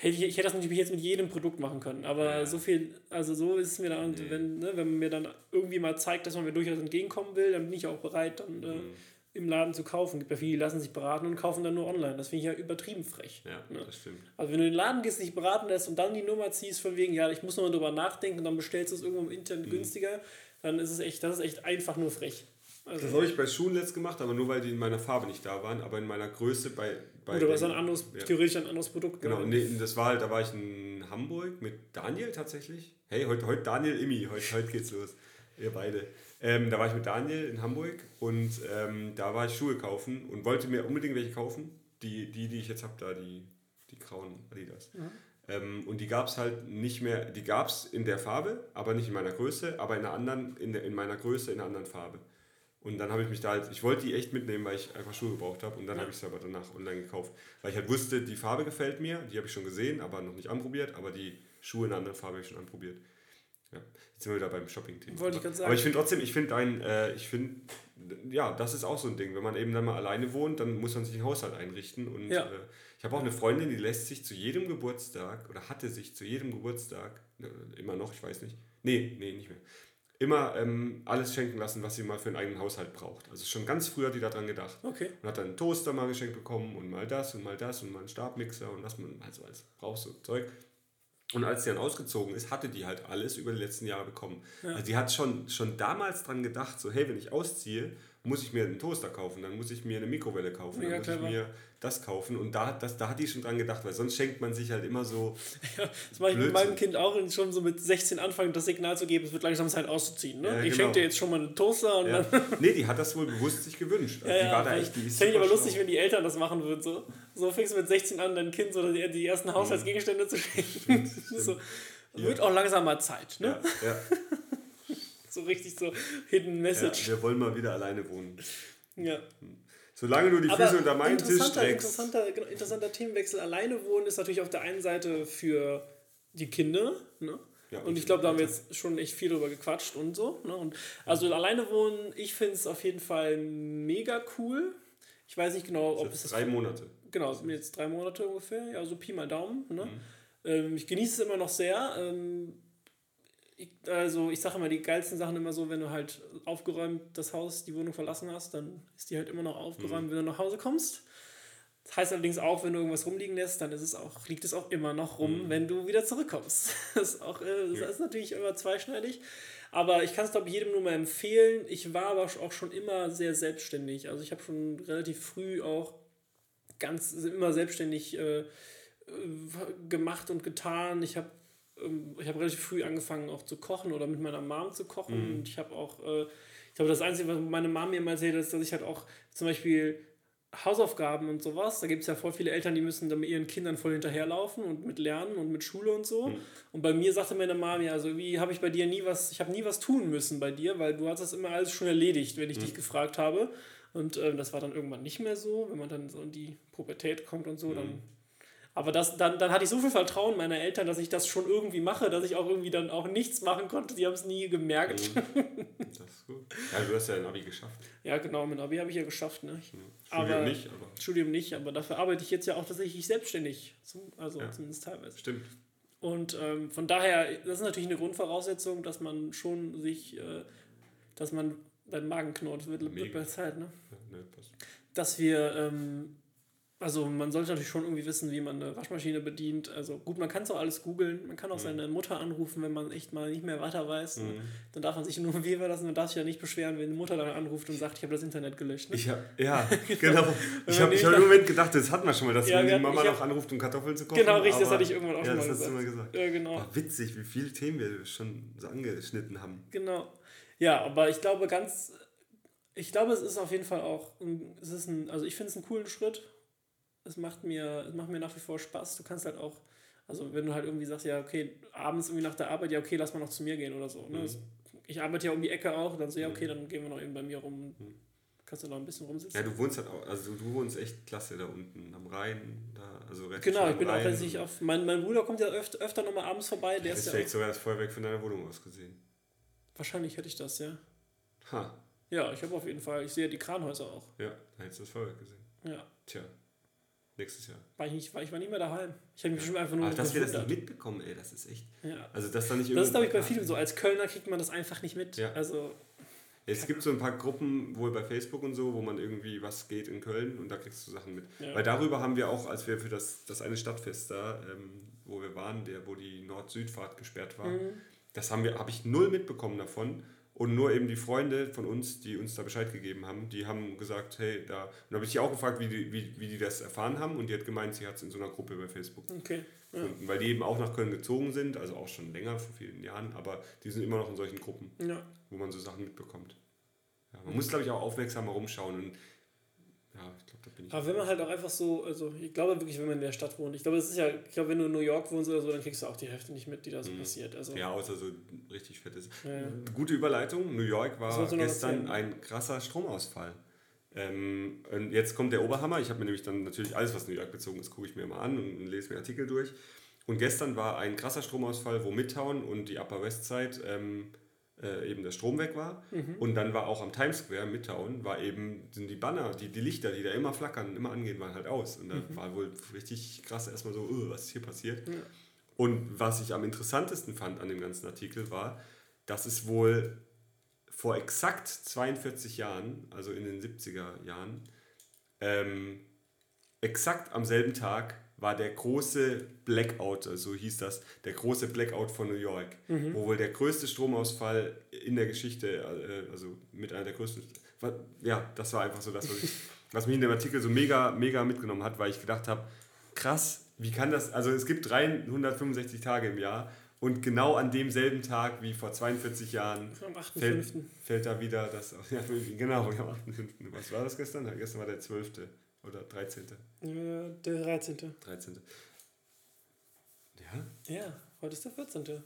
S2: Ich, ich hätte das natürlich jetzt mit jedem Produkt machen können, aber ja. so viel, also so ist es mir dann, mhm. wenn, ne, wenn man mir dann irgendwie mal zeigt, dass man mir durchaus entgegenkommen will, dann bin ich auch bereit, dann äh, mhm. im Laden zu kaufen. Gibt ja viele, die lassen sich beraten und kaufen dann nur online. Das finde ich ja übertrieben frech.
S1: Ja, ne? das stimmt.
S2: Also wenn du in den Laden gehst, dich beraten lässt und dann die Nummer ziehst von wegen, ja, ich muss nochmal drüber nachdenken und dann bestellst du es irgendwo im Internet mhm. günstiger, dann ist es echt, das ist echt einfach nur frech.
S1: Also das habe ich bei Schuhen letzt gemacht, aber nur weil die in meiner Farbe nicht da waren, aber in meiner Größe bei. Bei
S2: Oder was ein anderes, ja. theoretisch ein anderes Produkt.
S1: Genau, nee, das war halt, da war ich in Hamburg mit Daniel tatsächlich. Hey, heute, heute Daniel Immi, heute, heute geht's los. Ihr beide. Ähm, da war ich mit Daniel in Hamburg und ähm, da war ich Schuhe kaufen und wollte mir unbedingt welche kaufen. Die, die, die ich jetzt habe, da, die, die grauen Adidas. Mhm. Ähm, und die gab es halt nicht mehr, die gab es in der Farbe, aber nicht in meiner Größe, aber in einer anderen, in, der, in meiner Größe, in einer anderen Farbe. Und dann habe ich mich da halt, ich wollte die echt mitnehmen, weil ich einfach Schuhe gebraucht habe. Und dann ja. habe ich sie aber danach online gekauft. Weil ich halt wusste, die Farbe gefällt mir, die habe ich schon gesehen, aber noch nicht anprobiert. Aber die Schuhe in einer anderen Farbe habe ich schon anprobiert. Ja. Jetzt sind wir wieder beim Shopping-Thema. Wollte ich ganz sagen. Aber ich finde trotzdem, ich finde ein, äh, ich finde, ja, das ist auch so ein Ding. Wenn man eben dann mal alleine wohnt, dann muss man sich den Haushalt einrichten. Und ja. äh, ich habe auch eine Freundin, die lässt sich zu jedem Geburtstag oder hatte sich zu jedem Geburtstag, äh, immer noch, ich weiß nicht, nee, nee, nicht mehr immer ähm, alles schenken lassen, was sie mal für einen eigenen Haushalt braucht. Also schon ganz früh hat die daran gedacht.
S2: Okay.
S1: Und hat dann einen Toaster mal geschenkt bekommen und mal das und mal das und mal einen Stabmixer und was man halt so alles braucht, so Zeug. Und als sie dann ausgezogen ist, hatte die halt alles über die letzten Jahre bekommen. Ja. Also die hat schon, schon damals dran gedacht, so hey, wenn ich ausziehe, muss ich mir einen Toaster kaufen, dann muss ich mir eine Mikrowelle kaufen, Mega dann muss clever. ich mir das kaufen. Und da, das, da hat die schon dran gedacht, weil sonst schenkt man sich halt immer so.
S2: Ja, das mache ich mit meinem Kind auch schon so mit 16 anfangen, das Signal zu geben, es wird langsam Zeit auszuziehen. Ne? Ja, ich genau. schenke dir jetzt schon mal einen Toaster und ja. dann.
S1: nee, die hat das wohl bewusst sich gewünscht. Also
S2: ja, die war da echt, die Fände ich aber lustig, wenn die Eltern das machen würden. So, so fängst du mit 16 an, dein Kind so die, die ersten Haushaltsgegenstände zu schenken. Stimmt, stimmt. so, wird auch langsam mal Zeit. Ne?
S1: Ja.
S2: So richtig so Hidden Message.
S1: Ja, wir wollen mal wieder alleine wohnen.
S2: Ja.
S1: Solange du die Füße Aber unter meinen Tisch streckst.
S2: Interessanter, genau, interessanter Themenwechsel. Alleine wohnen ist natürlich auf der einen Seite für die Kinder. Ne? Ja, und ich glaube, da haben wir jetzt schon echt viel drüber gequatscht und so. Ne? Und also alleine wohnen, ich finde es auf jeden Fall mega cool. Ich weiß nicht genau, ob es
S1: das. Drei Monate.
S2: Genau, es sind jetzt drei Monate ungefähr. Ja, so Pi mal Daumen. Ne? Mhm. Ähm, ich genieße es immer noch sehr. Ähm, also ich sage immer, die geilsten Sachen immer so, wenn du halt aufgeräumt das Haus, die Wohnung verlassen hast, dann ist die halt immer noch aufgeräumt, mhm. wenn du nach Hause kommst. Das heißt allerdings auch, wenn du irgendwas rumliegen lässt, dann ist es auch, liegt es auch immer noch rum, mhm. wenn du wieder zurückkommst. Das ist, auch, äh, das ja. ist natürlich immer zweischneidig. Aber ich kann es, glaube ich, jedem nur mal empfehlen. Ich war aber auch schon immer sehr selbstständig. Also ich habe schon relativ früh auch ganz immer selbstständig äh, gemacht und getan. Ich habe ich hab relativ früh angefangen auch zu kochen oder mit meiner Mom zu kochen. Mhm. Und ich habe auch, äh, ich glaube, das Einzige, was meine Mom mir immer erzählt, ist, dass ich halt auch zum Beispiel Hausaufgaben und sowas, da gibt es ja voll viele Eltern, die müssen dann mit ihren Kindern voll hinterherlaufen und mit Lernen und mit Schule und so. Mhm. Und bei mir sagte meine Mama, ja, also wie habe ich bei dir nie was, ich habe nie was tun müssen bei dir, weil du hast das immer alles schon erledigt, wenn ich mhm. dich gefragt habe. Und ähm, das war dann irgendwann nicht mehr so, wenn man dann so in die Pubertät kommt und so, mhm. dann aber das, dann, dann hatte ich so viel Vertrauen meiner Eltern, dass ich das schon irgendwie mache, dass ich auch irgendwie dann auch nichts machen konnte. Die haben es nie gemerkt.
S1: Mhm. Das ist gut. Ja, du hast ja ein Abi geschafft.
S2: Ja, genau, mein Abi habe ich ja geschafft. Ne? Studium aber, nicht, aber. Studium nicht, aber dafür arbeite ich jetzt ja auch tatsächlich selbstständig. Also ja. zumindest teilweise.
S1: Stimmt.
S2: Und ähm, von daher, das ist natürlich eine Grundvoraussetzung, dass man schon sich, äh, dass man, dein Magen knurrt, wird, wird bei Zeit, ne? Ja, ne, dass wir ähm, also man sollte natürlich schon irgendwie wissen, wie man eine Waschmaschine bedient. Also gut, man kann es auch alles googeln. Man kann auch mhm. seine Mutter anrufen, wenn man echt mal nicht mehr weiter weiß. Mhm. Dann darf man sich nur wählen lassen. Man darf sich ja nicht beschweren, wenn die Mutter dann anruft und sagt, ich habe das Internet gelöscht. Ne?
S1: Ich hab, ja, genau. ich habe hab im Moment gedacht, das hatten wir schon mal, dass ja, man die Mama noch anruft, um Kartoffeln zu kochen. Genau, richtig, das hatte ich irgendwann auch ja, schon mal gesagt. Mal gesagt. Ja, genau. War witzig, wie viele Themen wir schon so angeschnitten haben.
S2: Genau. Ja, aber ich glaube ganz, ich glaube, es ist auf jeden Fall auch, es ist ein, also ich finde es einen coolen Schritt es macht mir, es macht mir nach wie vor Spaß. Du kannst halt auch, also wenn du halt irgendwie sagst, ja, okay, abends irgendwie nach der Arbeit, ja, okay, lass mal noch zu mir gehen oder so. Ne? Mhm. Ich arbeite ja um die Ecke auch, dann so, ja, okay, mhm. dann gehen wir noch eben bei mir rum. Mhm. Kannst du noch ein bisschen rumsitzen.
S1: Ja, du wohnst halt auch, also du wohnst echt klasse da unten am Rhein, da, also
S2: Genau, ich bin Rhein. auch letztlich auf, mein, mein Bruder kommt ja öfter, öfter nochmal abends vorbei. Der
S1: ja, ist vielleicht ja sogar das Feuerwerk von deiner Wohnung aus gesehen.
S2: Wahrscheinlich hätte ich das, ja. Ha. Ja, ich habe auf jeden Fall, ich sehe die Kranhäuser auch.
S1: Ja, da hättest du das Feuerwerk gesehen. Ja. Tja. Nächstes Jahr.
S2: War ich, nicht, war, ich war nicht mehr daheim. Ich habe mich schon einfach nur.
S1: Ach, dass wir das nicht mitbekommen, ey, das ist echt.
S2: Ja.
S1: Also, das da nicht
S2: Das ist, glaube ich, bei vielen so. Als Kölner kriegt man das einfach nicht mit. Ja. Also.
S1: Es gibt so ein paar Gruppen, wohl bei Facebook und so, wo man irgendwie was geht in Köln und da kriegst du Sachen mit. Ja. Weil darüber haben wir auch, als wir für das, das eine Stadtfest da, ähm, wo wir waren, der, wo die Nord-Süd-Fahrt gesperrt war, mhm. das haben wir, habe ich null mitbekommen davon. Und nur eben die Freunde von uns, die uns da Bescheid gegeben haben, die haben gesagt, hey, da. Und da habe ich die auch gefragt, wie die, wie, wie die das erfahren haben. Und die hat gemeint, sie hat es in so einer Gruppe bei Facebook okay. Ja. Weil die eben auch nach Köln gezogen sind, also auch schon länger, vor vielen Jahren, aber die sind immer noch in solchen Gruppen, ja. wo man so Sachen mitbekommt. Ja, man muss, glaube ich, auch aufmerksamer rumschauen. Und ja, ich glaube, da bin ich.
S2: Aber wenn man halt auch einfach so, also ich glaube wirklich, wenn man in der Stadt wohnt, ich glaube, das ist ja, ich glaube, wenn du in New York wohnst oder so, dann kriegst du auch die Hälfte nicht mit, die da so mhm. passiert. Also,
S1: ja, außer so richtig fett ist. Ja. Gute Überleitung. New York war gestern ein krasser Stromausfall. Ähm, und jetzt kommt der Oberhammer. Ich habe mir nämlich dann natürlich alles, was New York bezogen ist, gucke ich mir mal an und, und lese mir Artikel durch. Und gestern war ein krasser Stromausfall, wo Midtown und die Upper West Side ähm, äh, eben der Strom weg war. Mhm. Und dann war auch am Times Square, Midtown, war eben, sind die Banner, die, die Lichter, die da immer flackern, immer angehen, waren halt aus. Und da mhm. war wohl richtig krass erstmal so, uh, was ist hier passiert. Ja. Und was ich am interessantesten fand an dem ganzen Artikel war, dass es wohl vor exakt 42 Jahren, also in den 70er Jahren, ähm, exakt am selben Tag war der große Blackout, so also hieß das, der große Blackout von New York, mhm. wo wohl der größte Stromausfall in der Geschichte, äh, also mit einer der größten, ja, das war einfach so das, was, ich, was mich in dem Artikel so mega, mega mitgenommen hat, weil ich gedacht habe, krass, wie kann das, also es gibt 365 Tage im Jahr und genau an demselben Tag wie vor 42 Jahren fällt, fällt, da wieder das, ja, genau, am 8.5. Was war das gestern? Gestern war der 12. Oder 13.
S2: Ja, der 13.
S1: 13.
S2: Ja? Ja, heute ist der 14.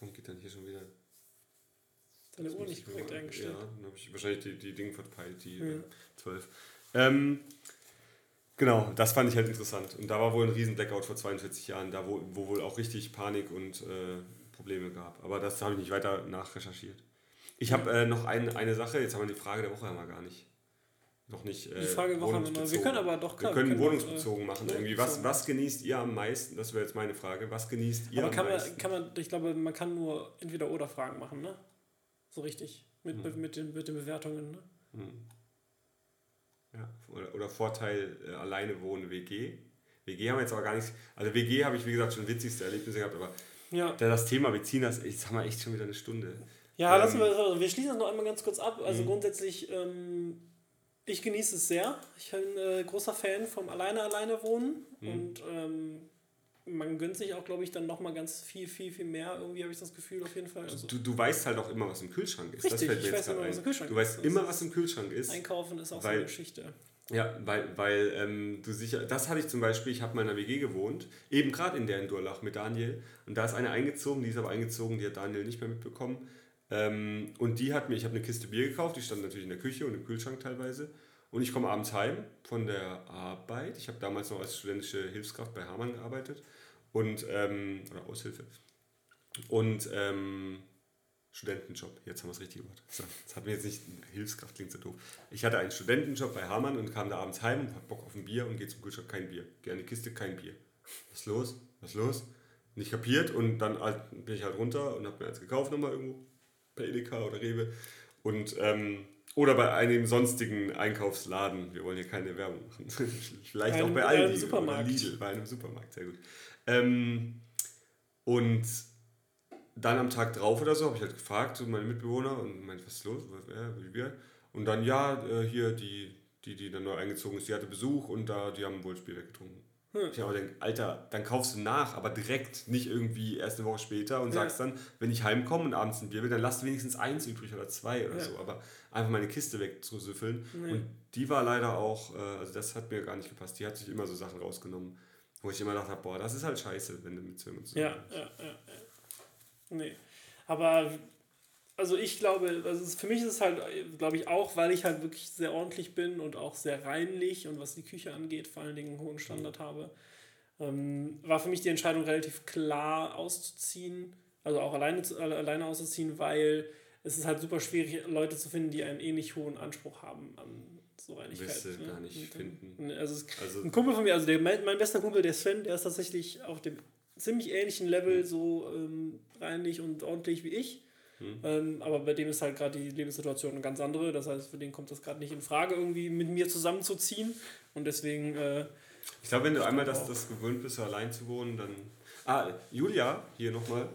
S1: Warum geht dann hier schon wieder?
S2: Deine Uhr nicht korrekt mal, eingestellt.
S1: Ja, dann habe ich wahrscheinlich die, die Dinge verpeilt, die ja. äh, 12. Ähm, genau, das fand ich halt interessant. Und da war wohl ein riesen Blackout vor 42 Jahren, da wo, wo wohl auch richtig Panik und äh, Probleme gab. Aber das habe ich nicht weiter nachrecherchiert. Ich habe äh, noch ein, eine Sache, jetzt haben wir die Frage der Woche einmal gar nicht noch nicht. Äh, die Frage Woche haben wir Wir können aber doch klar, Wir können, wir können wohnungsbezogen äh, machen. irgendwie. Was, was genießt ihr am meisten? Das wäre jetzt meine Frage. Was genießt ihr
S2: aber kann
S1: am
S2: meisten? Man, kann man, ich glaube, man kann nur entweder oder Fragen machen, ne? So richtig. Mit, hm. mit, den, mit den Bewertungen, ne? Hm.
S1: Ja. Oder, oder Vorteil äh, alleine wohnen WG. WG haben wir jetzt aber gar nicht. Also WG habe ich, wie gesagt, schon witzigste Erlebnisse gehabt, aber
S2: Ja.
S1: da das Thema Beziehers, jetzt haben wir echt schon wieder eine Stunde.
S2: Ja,
S1: Ähm,
S2: lassen wir, also wir schließen das noch einmal ganz kurz ab. Also grundsätzlich, ähm, ich genieße es sehr. Ich bin äh, großer Fan vom Alleine alleine wohnen
S1: Mhm.
S2: und ähm, man gönnt sich auch, glaube ich, dann nochmal ganz viel, viel, viel mehr. Irgendwie habe ich das Gefühl auf jeden Fall. Also
S1: Du, du weißt halt auch immer, was im Kühlschrank ist.
S2: Richtig, ich
S1: jetzt
S2: weiß immer, was im Kühlschrank
S1: Du weißt
S2: ist. Das
S1: immer, was im Kühlschrank ist.
S2: Einkaufen ist auch so
S1: Weil-
S2: eine Geschichte.
S1: Ja, weil, weil ähm, du sicher, das hatte ich zum Beispiel, ich habe mal in einer WG gewohnt, eben gerade in der in Durlach mit Daniel. Und da ist eine eingezogen, die ist aber eingezogen, die hat Daniel nicht mehr mitbekommen. Ähm, und die hat mir, ich habe eine Kiste Bier gekauft, die stand natürlich in der Küche und im Kühlschrank teilweise. Und ich komme abends heim von der Arbeit. Ich habe damals noch als studentische Hilfskraft bei Hamann gearbeitet. Und, ähm, oder Aushilfe. Und ähm, Studentenjob, jetzt haben wir es richtig gehört. So, das hat mir jetzt nicht, Hilfskraft klingt so doof. Ich hatte einen Studentenjob bei Hamann und kam da abends heim und hab Bock auf ein Bier und gehe zum Kühlschrank, kein Bier. Gerne Kiste, kein Bier. Was ist los? Was ist los? Nicht kapiert und dann halt, bin ich halt runter und habe mir eins gekauft nochmal irgendwo bei Edeka oder Rewe. Und, ähm, oder bei einem sonstigen Einkaufsladen. Wir wollen hier keine Werbung machen. Vielleicht auch
S2: Einem-
S1: bei
S2: einem
S1: Aldi
S2: Supermarkt.
S1: oder Lidl, bei einem Supermarkt, sehr gut. Ähm, und dann am Tag drauf oder so habe ich halt gefragt, so meine Mitbewohner, und meinte, was ist los? Und dann, ja, äh, hier, die, die, die dann neu eingezogen ist, die hatte Besuch und da, die haben wohl Spiel weggetrunken.
S2: Hm.
S1: Ich habe gedacht, Alter, dann kaufst du nach, aber direkt, nicht irgendwie erst eine Woche später und sagst dann, wenn ich heimkomme und abends ein Bier will, dann lass wenigstens eins übrig oder zwei oder
S2: Ja.
S1: so. Aber einfach meine Kiste wegzusüffeln. Und die war leider auch, äh, also das hat mir gar nicht gepasst. Die hat sich immer so Sachen rausgenommen, wo ich immer dachte, boah, das ist halt scheiße, wenn du mit so jemandem
S2: Ja,
S1: zusammen
S2: ja, ja, ja. Nee. Aber, also ich glaube, also für mich ist es halt, glaube ich, auch, weil ich halt wirklich sehr ordentlich bin und auch sehr reinlich und was die Küche angeht, vor allen Dingen einen hohen Standard habe, ähm, war für mich die Entscheidung relativ klar auszuziehen, also auch alleine, alleine auszuziehen, weil es ist halt super schwierig, Leute zu finden, die einen ähnlich hohen Anspruch haben an so Reinigkeit.
S1: Wirst
S2: ne?
S1: gar nicht
S2: Und
S1: finden.
S2: Also, es,
S1: Also-
S2: ein Kumpel von mir, also der, mein, mein bester Kumpel, der Sven, der ist tatsächlich auf dem ziemlich ähnlichen Level so ähm, reinlich und ordentlich wie ich.
S1: Hm.
S2: Ähm, aber bei dem ist halt gerade die Lebenssituation eine ganz andere. Das heißt, für den kommt das gerade nicht in Frage, irgendwie mit mir zusammenzuziehen. Und deswegen, äh,
S1: Ich glaube, wenn du einmal das, das gewöhnt bist, so allein zu wohnen, dann. Ah, Julia, hier nochmal.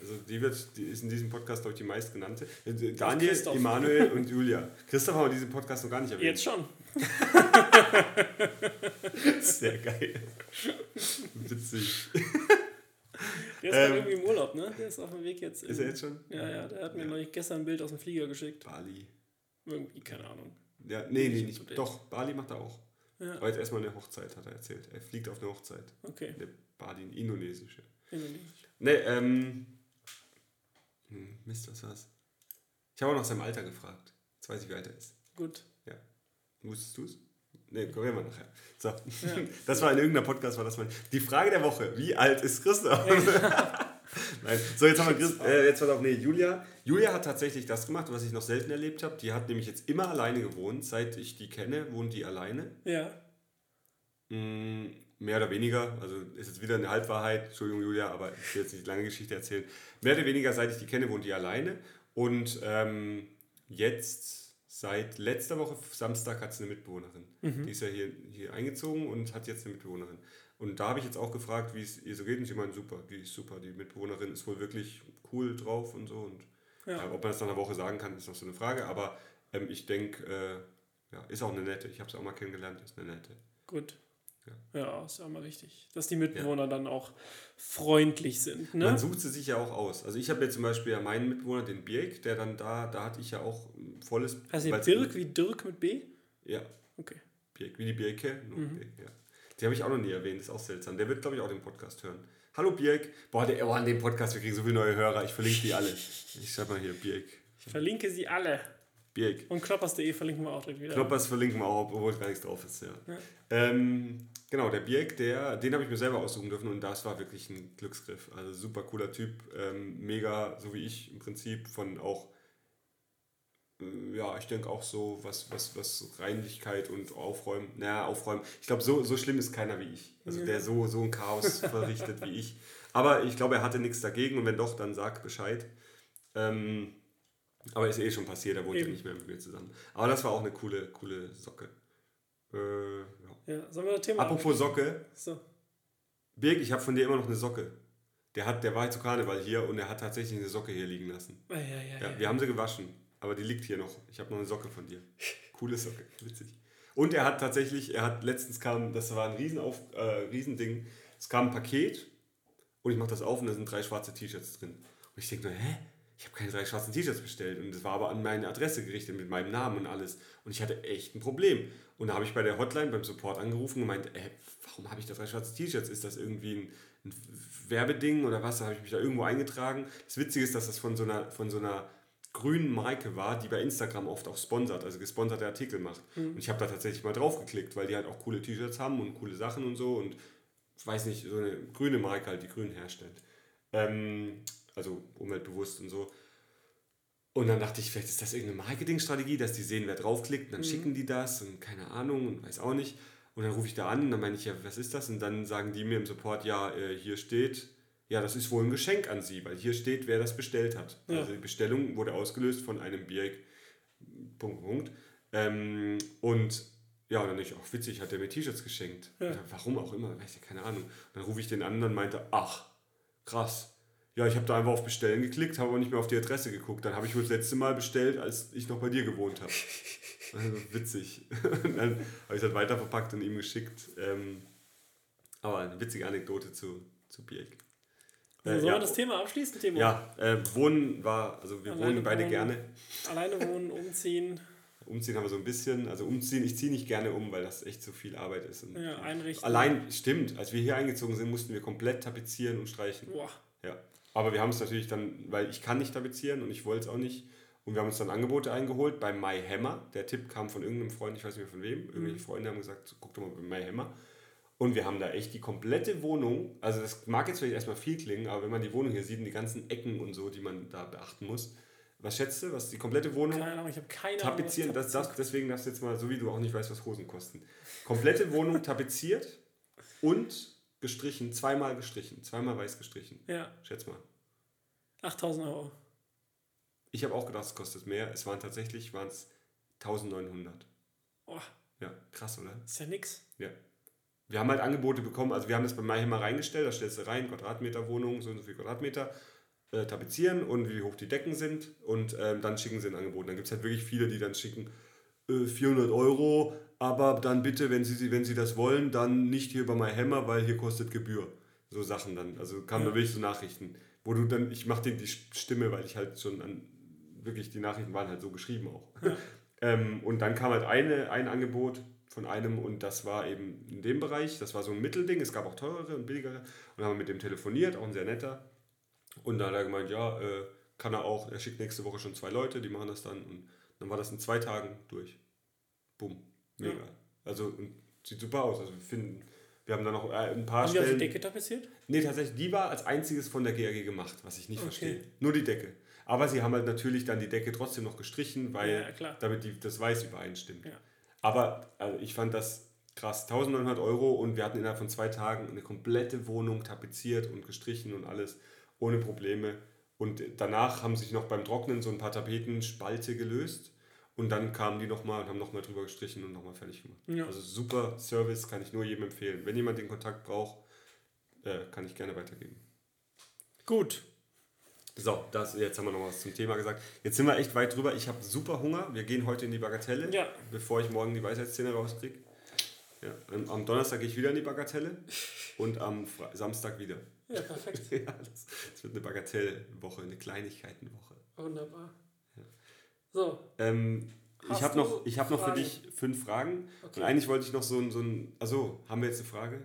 S1: Also die wird, die ist in diesem Podcast, glaube ich, die meistgenannte. Äh, Daniel. Emanuel und Julia. Christoph haben wir diesen Podcast noch gar nicht erwähnt.
S2: jetzt schon.
S1: Sehr geil. Witzig.
S2: Der ist
S1: Ähm,
S2: gerade irgendwie im Urlaub, ne? Der ist auf dem Weg jetzt.
S1: Ist
S2: in-
S1: er jetzt schon?
S2: Ja, ja, der hat mir
S1: Ja.
S2: neulich gestern ein Bild aus dem Flieger geschickt.
S1: Bali.
S2: Irgendwie, keine Ahnung.
S1: Ja, nee, nee,
S2: Nicht
S1: nicht.
S2: up to date.
S1: Doch, Bali macht er auch.
S2: Ja,
S1: Aber jetzt erstmal eine Hochzeit, hat er erzählt. Er fliegt auf eine Hochzeit.
S2: okay.
S1: Eine Bali, eine indonesische.
S2: Indonesisch.
S1: Nee, ähm. Hm, Mist, was war's? Ich habe auch nach seinem Alter gefragt. Jetzt weiß ich, wie alt er ist.
S2: Gut.
S1: Wusstest du es? Nee, kommen wir mal nachher. So.
S2: Ja.
S1: Das war in irgendeiner Podcast, war das mal. Die Frage der Woche: Wie alt ist Christoph? Nein. So, jetzt haben wir Christ, äh, jetzt pass auf, nee, Julia. Julia hat tatsächlich das gemacht, was ich noch selten erlebt habe. Die hat nämlich jetzt immer alleine gewohnt. Seit ich die kenne, wohnt die alleine.
S2: Ja.
S1: Mm, Mehr oder weniger, also ist jetzt wieder eine Halbwahrheit, Entschuldigung Julia, aber ich will jetzt nicht die lange Geschichte erzählen. Mehr oder weniger, seit ich die kenne, wohnt die alleine. Und ähm, jetzt, seit letzter Woche, Samstag, hat sie eine Mitbewohnerin. Die ist ja hier, hier eingezogen und hat jetzt eine Mitbewohnerin. Und da habe ich jetzt auch gefragt, wie es ihr so geht. Und sie meint, super, die ist super. Die Mitbewohnerin ist wohl wirklich cool drauf und so. Und
S2: Ja.
S1: ja, ob man das nach einer Woche sagen kann, ist noch so eine Frage. Aber ähm, ich denke, äh, ja, ist auch eine nette. Ich habe sie auch mal kennengelernt, ist eine nette.
S2: Gut.
S1: Ja.
S2: Ja, ist ja mal wichtig, dass die Mitbewohner dann auch freundlich sind. Ne?
S1: Man sucht sie sich ja auch aus. Also ich habe jetzt zum Beispiel ja meinen Mitbewohner, den Birk, der dann da, da hatte ich ja auch volles... Weil's-
S2: Dirk wie Dirk mit B?
S1: Ja,
S2: Okay.
S1: Birk, wie die Birke. Nur
S2: Mhm.
S1: Birk, ja. Die habe ich auch noch nie erwähnt, ist auch seltsam. Der wird, glaube ich, auch den Podcast hören. Hallo Birk. Boah, der, oh, an dem Podcast, wir kriegen so viele neue Hörer. Ich verlinke die alle. Ich schreibe mal hier, Birk.
S2: Ich verlinke sie alle.
S1: Birk.
S2: Und knoppers.de verlinken wir auch direkt wieder.
S1: Knoppers verlinken wir auch, obwohl gar nichts drauf ist. Ja.
S2: Ja.
S1: Ähm, genau, der Birk, der, den habe ich mir selber aussuchen dürfen und das war wirklich ein Glücksgriff. Also super cooler Typ, ähm, mega, so wie ich im Prinzip, von auch, äh, ja, ich denke auch so, was, was, was Reinlichkeit und Aufräumen, naja, Aufräumen. Ich glaube, so, so schlimm ist keiner wie ich. Also
S2: Ja.
S1: der so, so ein Chaos verrichtet wie ich. Aber ich glaube, er hatte nichts dagegen und wenn doch, dann sag Bescheid. Ähm, aber ist eh schon passiert, er wohnt
S2: Eben.
S1: nicht mehr mit mir zusammen. Aber das war auch eine coole, coole Socke. Äh, ja.
S2: Ja, sollen wir das Thema
S1: Apropos Socke.
S2: So.
S1: Birg, ich habe von dir immer noch eine Socke. Der, hat, der war jetzt zu Karneval hier und er hat tatsächlich eine Socke hier liegen lassen.
S2: Ah, ja, ja,
S1: Ja,
S2: ja.
S1: wir haben sie gewaschen, aber die liegt hier noch. Ich habe noch eine Socke von dir. Coole Socke, witzig. Und er hat tatsächlich, er hat letztens kam, das war ein Riesenauf, äh, Riesending, es kam ein Paket und ich mache das auf und da sind drei schwarze T-Shirts drin. Und ich denke nur, hä? Ich habe keine drei schwarzen T-Shirts bestellt und das war aber an meine Adresse gerichtet mit meinem Namen und alles. Und ich hatte echt ein Problem. Und da habe ich bei der Hotline, beim Support angerufen und gemeint, äh, warum habe ich da drei schwarze T-Shirts? Ist das irgendwie ein, ein Werbeding oder was? Da habe ich mich da irgendwo eingetragen. Das Witzige ist, dass das von so einer, von so einer grünen Marke war, die bei Instagram oft auch sponsert, also gesponserte Artikel macht. Und ich habe da tatsächlich mal drauf geklickt, weil die halt auch coole T-Shirts haben und coole Sachen und so und ich weiß nicht, so eine grüne Marke halt, die grün herstellt. Ähm, also umweltbewusst und so. Und dann dachte ich, vielleicht ist das irgendeine Marketingstrategie, dass die sehen, wer draufklickt, und dann schicken die das und keine Ahnung und weiß auch nicht. Und dann rufe ich da an und dann meine ich, ja, was ist das? Und dann sagen die mir im Support, ja, äh, hier steht, ja, das ist wohl ein Geschenk an sie, weil hier steht, wer das bestellt hat.
S2: Ja.
S1: Also die Bestellung wurde ausgelöst von einem Bierig, Punkt, Punkt. Ähm, und ja, und dann ich auch witzig, hat er mir T-Shirts geschenkt.
S2: Ja.
S1: Warum auch immer, weiß ich, keine Ahnung. Und dann rufe ich den an und meinte, ach, krass. Ja, ich habe da einfach auf Bestellen geklickt, habe aber nicht mehr auf die Adresse geguckt. Dann habe ich wohl das letzte Mal bestellt, als ich noch bei dir gewohnt habe. Also witzig. Und dann habe ich das weiter verpackt und ihm geschickt. Ähm, aber eine witzige Anekdote zu, zu Birk.
S2: So,
S1: Äh,
S2: sollen
S1: ja,
S2: wir das Thema abschließen, Timo?
S1: ja, äh, Wohnen war, also wir
S2: Alleine
S1: wohnen beide
S2: wohnen.
S1: gerne.
S2: Alleine wohnen, umziehen,
S1: Umziehen haben wir so ein bisschen. Also umziehen, ich ziehe nicht gerne um, weil das echt so viel Arbeit ist. Und
S2: ja, einrichten.
S1: Allein, stimmt, als wir hier eingezogen sind, mussten wir komplett tapezieren und streichen.
S2: Boah.
S1: Ja. Aber wir haben es natürlich dann, weil ich kann nicht tapezieren und ich wollte es auch nicht. Und wir haben uns dann Angebote eingeholt bei My Hammer. Der Tipp kam von irgendeinem Freund, ich weiß nicht mehr von wem. Irgendwelche Freunde haben gesagt, guck doch mal bei My Hammer. Und wir haben da echt die komplette Wohnung, also das mag jetzt vielleicht erstmal viel klingen, aber wenn man die Wohnung hier sieht und die ganzen Ecken und so, die man da beachten muss. Was schätzt du, was die komplette Wohnung
S2: Keine Ahnung, ich habe keine Ahnung.
S1: tapezieren, das, das, deswegen darfst du jetzt mal, so wie du auch nicht weißt, was Hosen kosten. Komplette Wohnung tapeziert und gestrichen, zweimal gestrichen, zweimal weiß gestrichen.
S2: Ja,
S1: Schätz mal.
S2: 8000 Euro.
S1: Ich habe auch gedacht, es kostet mehr. Es waren tatsächlich waren es 1900.
S2: Boah,
S1: Ja, krass, oder?
S2: ist ja nix.
S1: Ja. Wir haben halt Angebote bekommen, also wir haben das bei MyHammer reingestellt, da stellst du rein, Quadratmeter Wohnung, so und so viel Quadratmeter, äh, tapezieren und wie hoch die Decken sind und ähm, dann schicken sie ein Angebot. Dann gibt es halt wirklich viele, die dann schicken äh, 400 Euro, aber dann bitte, wenn sie, wenn sie das wollen, dann nicht hier bei MyHammer, weil hier kostet Gebühr. So Sachen dann, also kamen
S2: Ja.
S1: da wirklich so Nachrichten, wo du dann, ich mache dir die Stimme, weil ich halt schon an, wirklich, die Nachrichten waren halt so geschrieben auch. Ähm, und dann kam halt eine, ein Angebot von einem und das war eben in dem Bereich, das war so ein Mittelding, es gab auch teurere und billigere und haben mit dem telefoniert, auch ein sehr netter. Und da hat er gemeint, ja, äh, kann er auch, er schickt nächste Woche schon zwei Leute, die machen das dann und dann war das in zwei Tagen durch. Bumm, mega.
S2: Ja.
S1: Also sieht super aus, also wir finden, wir haben da noch äh, ein paar
S2: Haben die auf die
S1: Stellen...
S2: Decke tapeziert?
S1: Nee, tatsächlich, die war als einziges von der GRG gemacht, was ich nicht
S2: Okay.
S1: verstehe. Nur die Decke. Aber sie haben halt natürlich dann die Decke trotzdem noch gestrichen, weil
S2: Ja, klar.
S1: damit die, das Weiß übereinstimmt.
S2: Ja.
S1: Aber also ich fand das krass. 1900 Euro und wir hatten innerhalb von zwei Tagen eine komplette Wohnung tapeziert und gestrichen und alles ohne Probleme. Und danach haben sich noch beim Trocknen so ein paar Tapetenspalte gelöst. Und dann kamen die nochmal und haben nochmal drüber gestrichen und nochmal fertig gemacht.
S2: Ja.
S1: Also super Service, kann ich nur jedem empfehlen. Wenn jemand den Kontakt braucht, äh, kann ich gerne weitergeben.
S2: Gut.
S1: So, das, jetzt haben wir noch was zum Thema gesagt. Jetzt sind wir echt weit drüber. Ich habe super Hunger. Wir gehen heute in die Bagatelle,
S2: Ja.
S1: bevor ich morgen die Weisheitszähne rauskriege. Ja, am- Donnerstag gehe ich wieder in die Bagatelle und am Fre Samstag wieder.
S2: Ja, perfekt.
S1: Ja, das, das wird eine Bagatellwoche, eine Kleinigkeitenwoche.
S2: Wunderbar. So,
S1: Ähm, ich habe noch, ich hab noch für dich fünf Fragen.
S2: Okay.
S1: Und eigentlich wollte ich noch so ein, so ein. Also, haben wir jetzt eine Frage?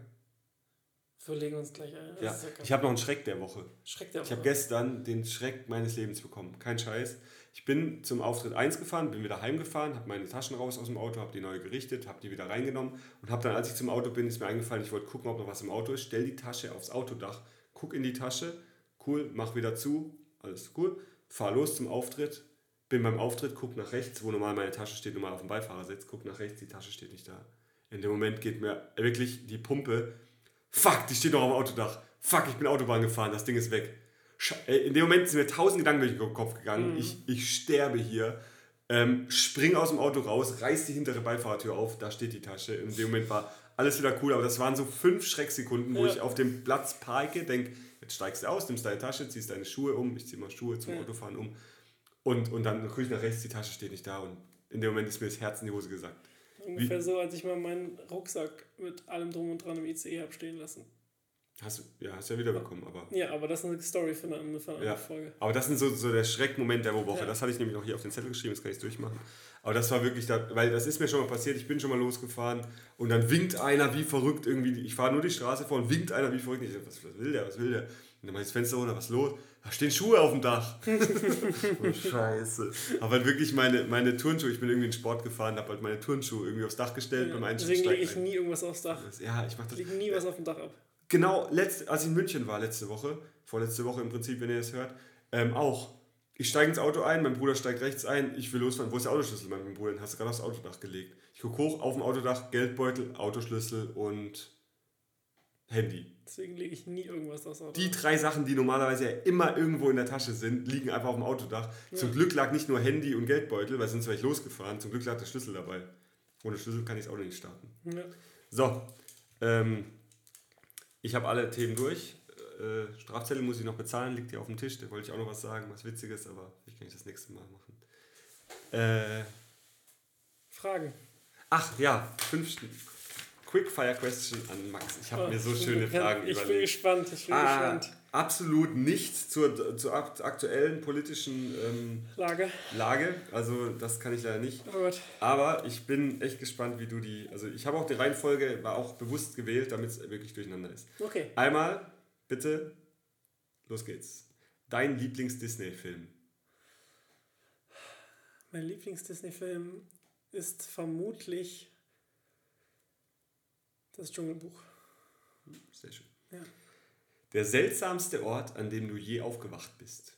S2: wir legen uns gleich ein.
S1: Ja. Ich habe noch einen Schreck der Woche.
S2: Schreck der
S1: Ich habe
S2: Woche.
S1: gestern den Schreck meines Lebens bekommen. Kein Scheiß. Ich bin zum Auftritt 1 gefahren, bin wieder heimgefahren, habe meine Taschen raus aus dem Auto, habe die neu gerichtet, habe die wieder reingenommen und habe dann, als ich zum Auto bin, ist mir eingefallen, ich wollte gucken, ob noch was im Auto ist, stell die Tasche aufs Autodach, guck in die Tasche, cool, mach wieder zu, alles cool, fahr los zum Auftritt, bin beim Auftritt, guck nach rechts, wo normal meine Tasche steht, normal auf dem Beifahrersitz, guck nach rechts, die Tasche steht nicht da. In dem Moment geht mir wirklich die Pumpe, fuck, die steht noch am Autodach, fuck, ich bin Autobahn gefahren, das Ding ist weg. Ey, In dem Moment sind mir tausend Gedanken durch den Kopf gegangen. Ich, ich sterbe hier. Ähm, spring aus dem Auto raus, reiß die hintere Beifahrertür auf, da steht die Tasche. In dem Moment war alles wieder cool, aber das waren so fünf Schrecksekunden, wo
S2: Ja.
S1: ich auf dem Platz parke, denke, jetzt steigst du aus, nimmst deine Tasche, ziehst deine Schuhe um, ich zieh mal Schuhe zum
S2: Ja.
S1: Autofahren um und, und dann gucke ich nach rechts, die Tasche steht nicht da und in dem Moment ist mir das Herz in die Hose gesagt.
S2: Ungefähr so, als ich mal meinen Rucksack mit allem drum und dran im ICE habe stehen lassen.
S1: Hast du, ja, hast ja wiederbekommen, aber...
S2: Ja, aber das ist eine Story für eine, für eine
S1: Ja,
S2: Folge.
S1: aber das sind so, so der Schreckmoment der Woche.
S2: Ja.
S1: Das hatte ich nämlich noch hier auf den Zettel geschrieben, das kann ich durchmachen. Aber das war wirklich, da, weil das ist mir schon mal passiert, ich bin schon mal losgefahren und dann winkt einer wie verrückt irgendwie, ich fahre nur die Straße vor und winkt einer wie verrückt. Ich so, was, was will der, was will der? Und dann mach ich das Fenster runter, was ist los? Da stehen Schuhe auf dem Dach. oh, scheiße. Aber halt wirklich meine, meine Turnschuhe, ich bin irgendwie in Sport gefahren, habe halt meine Turnschuhe irgendwie aufs Dach gestellt beim Einstieg.
S2: Deswegen lege ich nie irgendwas aufs Dach.
S1: Ja, ich mach das.
S2: Lege nie was auf dem Dach ab.
S1: Genau, letzt, als ich in München war letzte Woche, vorletzte Woche im Prinzip, wenn ihr das hört, ähm, auch. Ich steige ins Auto ein, mein Bruder steigt rechts ein, ich will losfahren. Wo ist der Autoschlüssel? Mein Bruder, hast du gerade aufs Autodach gelegt. Ich gucke hoch, auf dem Autodach, Geldbeutel, Autoschlüssel und Handy.
S2: Deswegen lege ich nie irgendwas aufs Auto.
S1: Die drei Sachen, die normalerweise ja immer irgendwo in der Tasche sind, liegen einfach auf dem Autodach. Zum Glück lag nicht nur Handy und Geldbeutel, weil sonst wäre ich losgefahren. Zum Glück lag der Schlüssel dabei. Ohne Schlüssel kann ich das Auto nicht starten.
S2: Ja.
S1: So, ähm, ich habe alle Themen durch. Äh, Strafzettel muss ich noch bezahlen, liegt hier auf dem Tisch. Da wollte ich auch noch was sagen, was Witziges, aber ich kann ich das nächste Mal machen. Äh,
S2: Fragen.
S1: ach ja, fünf Quickfire Question an Max. Ich habe
S2: Oh,
S1: mir so
S2: ich bin
S1: schöne. Fragen
S2: Ich bin
S1: überlegt.
S2: gespannt. Ich bin
S1: Ah,
S2: gespannt.
S1: Absolut nichts zur, zur akt- aktuellen politischen ähm,
S2: Lage.
S1: Lage. Also das kann ich leider nicht.
S2: Oh.
S1: Aber ich bin echt gespannt, wie du die. Also ich habe auch die Reihenfolge, war auch bewusst gewählt, damit es wirklich durcheinander ist.
S2: Okay.
S1: Einmal, bitte, los geht's. Dein Lieblings-Disney-Film.
S2: Mein Lieblings-Disney-Film ist vermutlich das Dschungelbuch.
S1: Sehr schön.
S2: Ja.
S1: Der seltsamste Ort, an dem du je aufgewacht bist.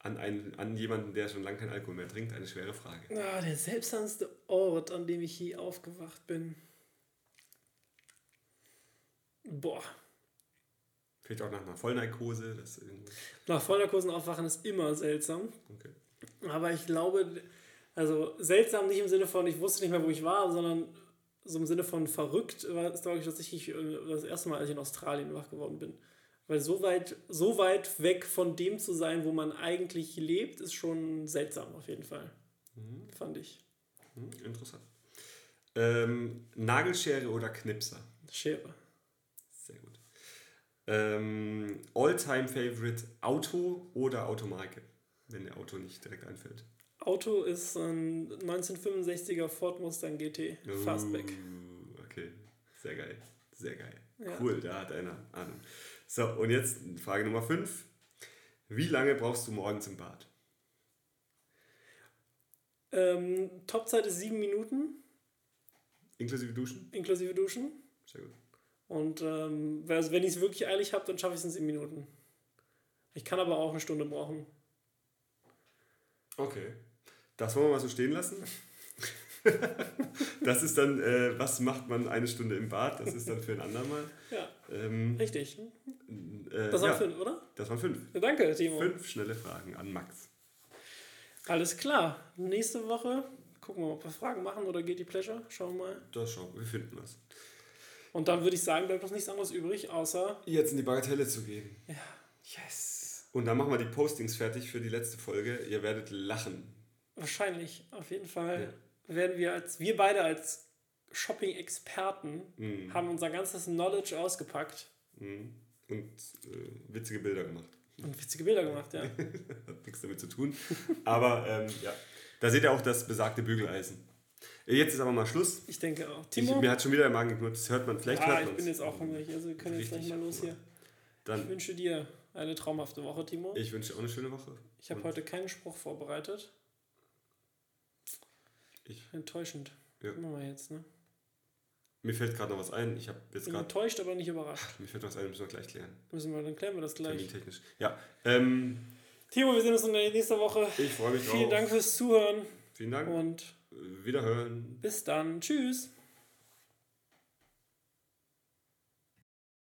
S1: An, einen, an jemanden, der schon lange kein Alkohol mehr trinkt, eine schwere Frage.
S2: Ah, der seltsamste Ort, an dem ich je aufgewacht bin. Boah.
S1: Vielleicht auch nach einer Vollnarkose. Das
S2: Nach Vollnarkosen aufwachen ist immer seltsam.
S1: okay.
S2: Aber ich glaube, also seltsam nicht im Sinne von, ich wusste nicht mehr, wo ich war, sondern so im Sinne von verrückt war es, glaube ich, tatsächlich äh, das erste Mal, als ich in Australien wach geworden bin. Weil so weit, so weit weg von dem zu sein, wo man eigentlich lebt, ist schon seltsam auf jeden Fall. Fand ich.
S1: Hm, interessant. Ähm, Nagelschere oder Knipser?
S2: Schere.
S1: Sehr gut. Ähm, All-Time-Favorite Auto oder Automarke? Wenn der Auto nicht direkt einfällt.
S2: Auto ist ein 1965er Ford Mustang GT Fastback.
S1: Uh, okay, sehr geil. Sehr geil.
S2: Ja.
S1: Cool, da hat einer Ahnung. So, und jetzt Frage Nummer 5. Wie lange brauchst du morgens im Bad?
S2: Ähm, Topzeit ist sieben Minuten,
S1: Inklusive Duschen?
S2: inklusive Duschen.
S1: Sehr gut.
S2: Und ähm, also wenn ich es wirklich eilig habe, dann schaffe ich es in sieben Minuten. Ich kann aber auch eine Stunde brauchen.
S1: Okay. Das wollen wir mal so stehen lassen. das ist dann, äh, was macht man eine Stunde im Bad? Das ist dann für ein andermal.
S2: Ja,
S1: Ähm,
S2: richtig.
S1: äh,
S2: Das waren
S1: ja,
S2: fünf, oder?
S1: Das waren fünf.
S2: Ja, danke, Timo.
S1: Fünf schnelle Fragen an Max.
S2: Alles klar. Nächste Woche gucken wir mal, ob wir Fragen machen oder geht die Pleasure. Schauen wir mal.
S1: Das schauen wir, wir finden was.
S2: Und dann würde ich sagen, bleibt uns nichts anderes übrig, außer.
S1: Jetzt in die Bagatelle zu gehen.
S2: Ja.
S1: Yes. Und dann machen wir die Postings fertig für die letzte Folge. Ihr werdet lachen.
S2: Wahrscheinlich, auf jeden Fall, werden wir als, wir beide als Shopping-Experten
S1: Mhm.
S2: haben unser ganzes Knowledge ausgepackt
S1: Mhm. Und äh, witzige Bilder gemacht.
S2: und witzige Bilder gemacht, ja.
S1: Hat nichts damit zu tun. Aber ähm, ja, da seht ihr auch das besagte Bügeleisen. Jetzt ist aber mal Schluss.
S2: Ich denke auch.
S1: Ich,
S2: Timo?
S1: mir hat schon wieder der Magen geknurrt. Das hört man. Vielleicht
S2: ah,
S1: hört
S2: ich bin jetzt auch hungrig, also wir können jetzt gleich mal los hier. Ich
S1: Dann,
S2: wünsche dir eine traumhafte Woche, Timo.
S1: ich wünsche dir auch eine schöne Woche.
S2: Ich habe heute keinen Spruch vorbereitet.
S1: Ich,
S2: Enttäuschend.
S1: Ja.
S2: Machen wir jetzt, ne?
S1: mir fällt gerade noch was ein. Ich habe jetzt gerade.
S2: enttäuscht, aber nicht überrascht.
S1: Mir fällt noch was ein, müssen wir gleich klären.
S2: Müssen wir, dann klären wir das gleich.
S1: Termintechnisch. Ja. Ähm,
S2: Timo, wir sehen uns in der nächsten Woche.
S1: ich freue mich drauf.
S2: Vielen Dank fürs Zuhören
S1: Vielen Dank.
S2: und
S1: Wiederhören.
S2: bis dann. Tschüss.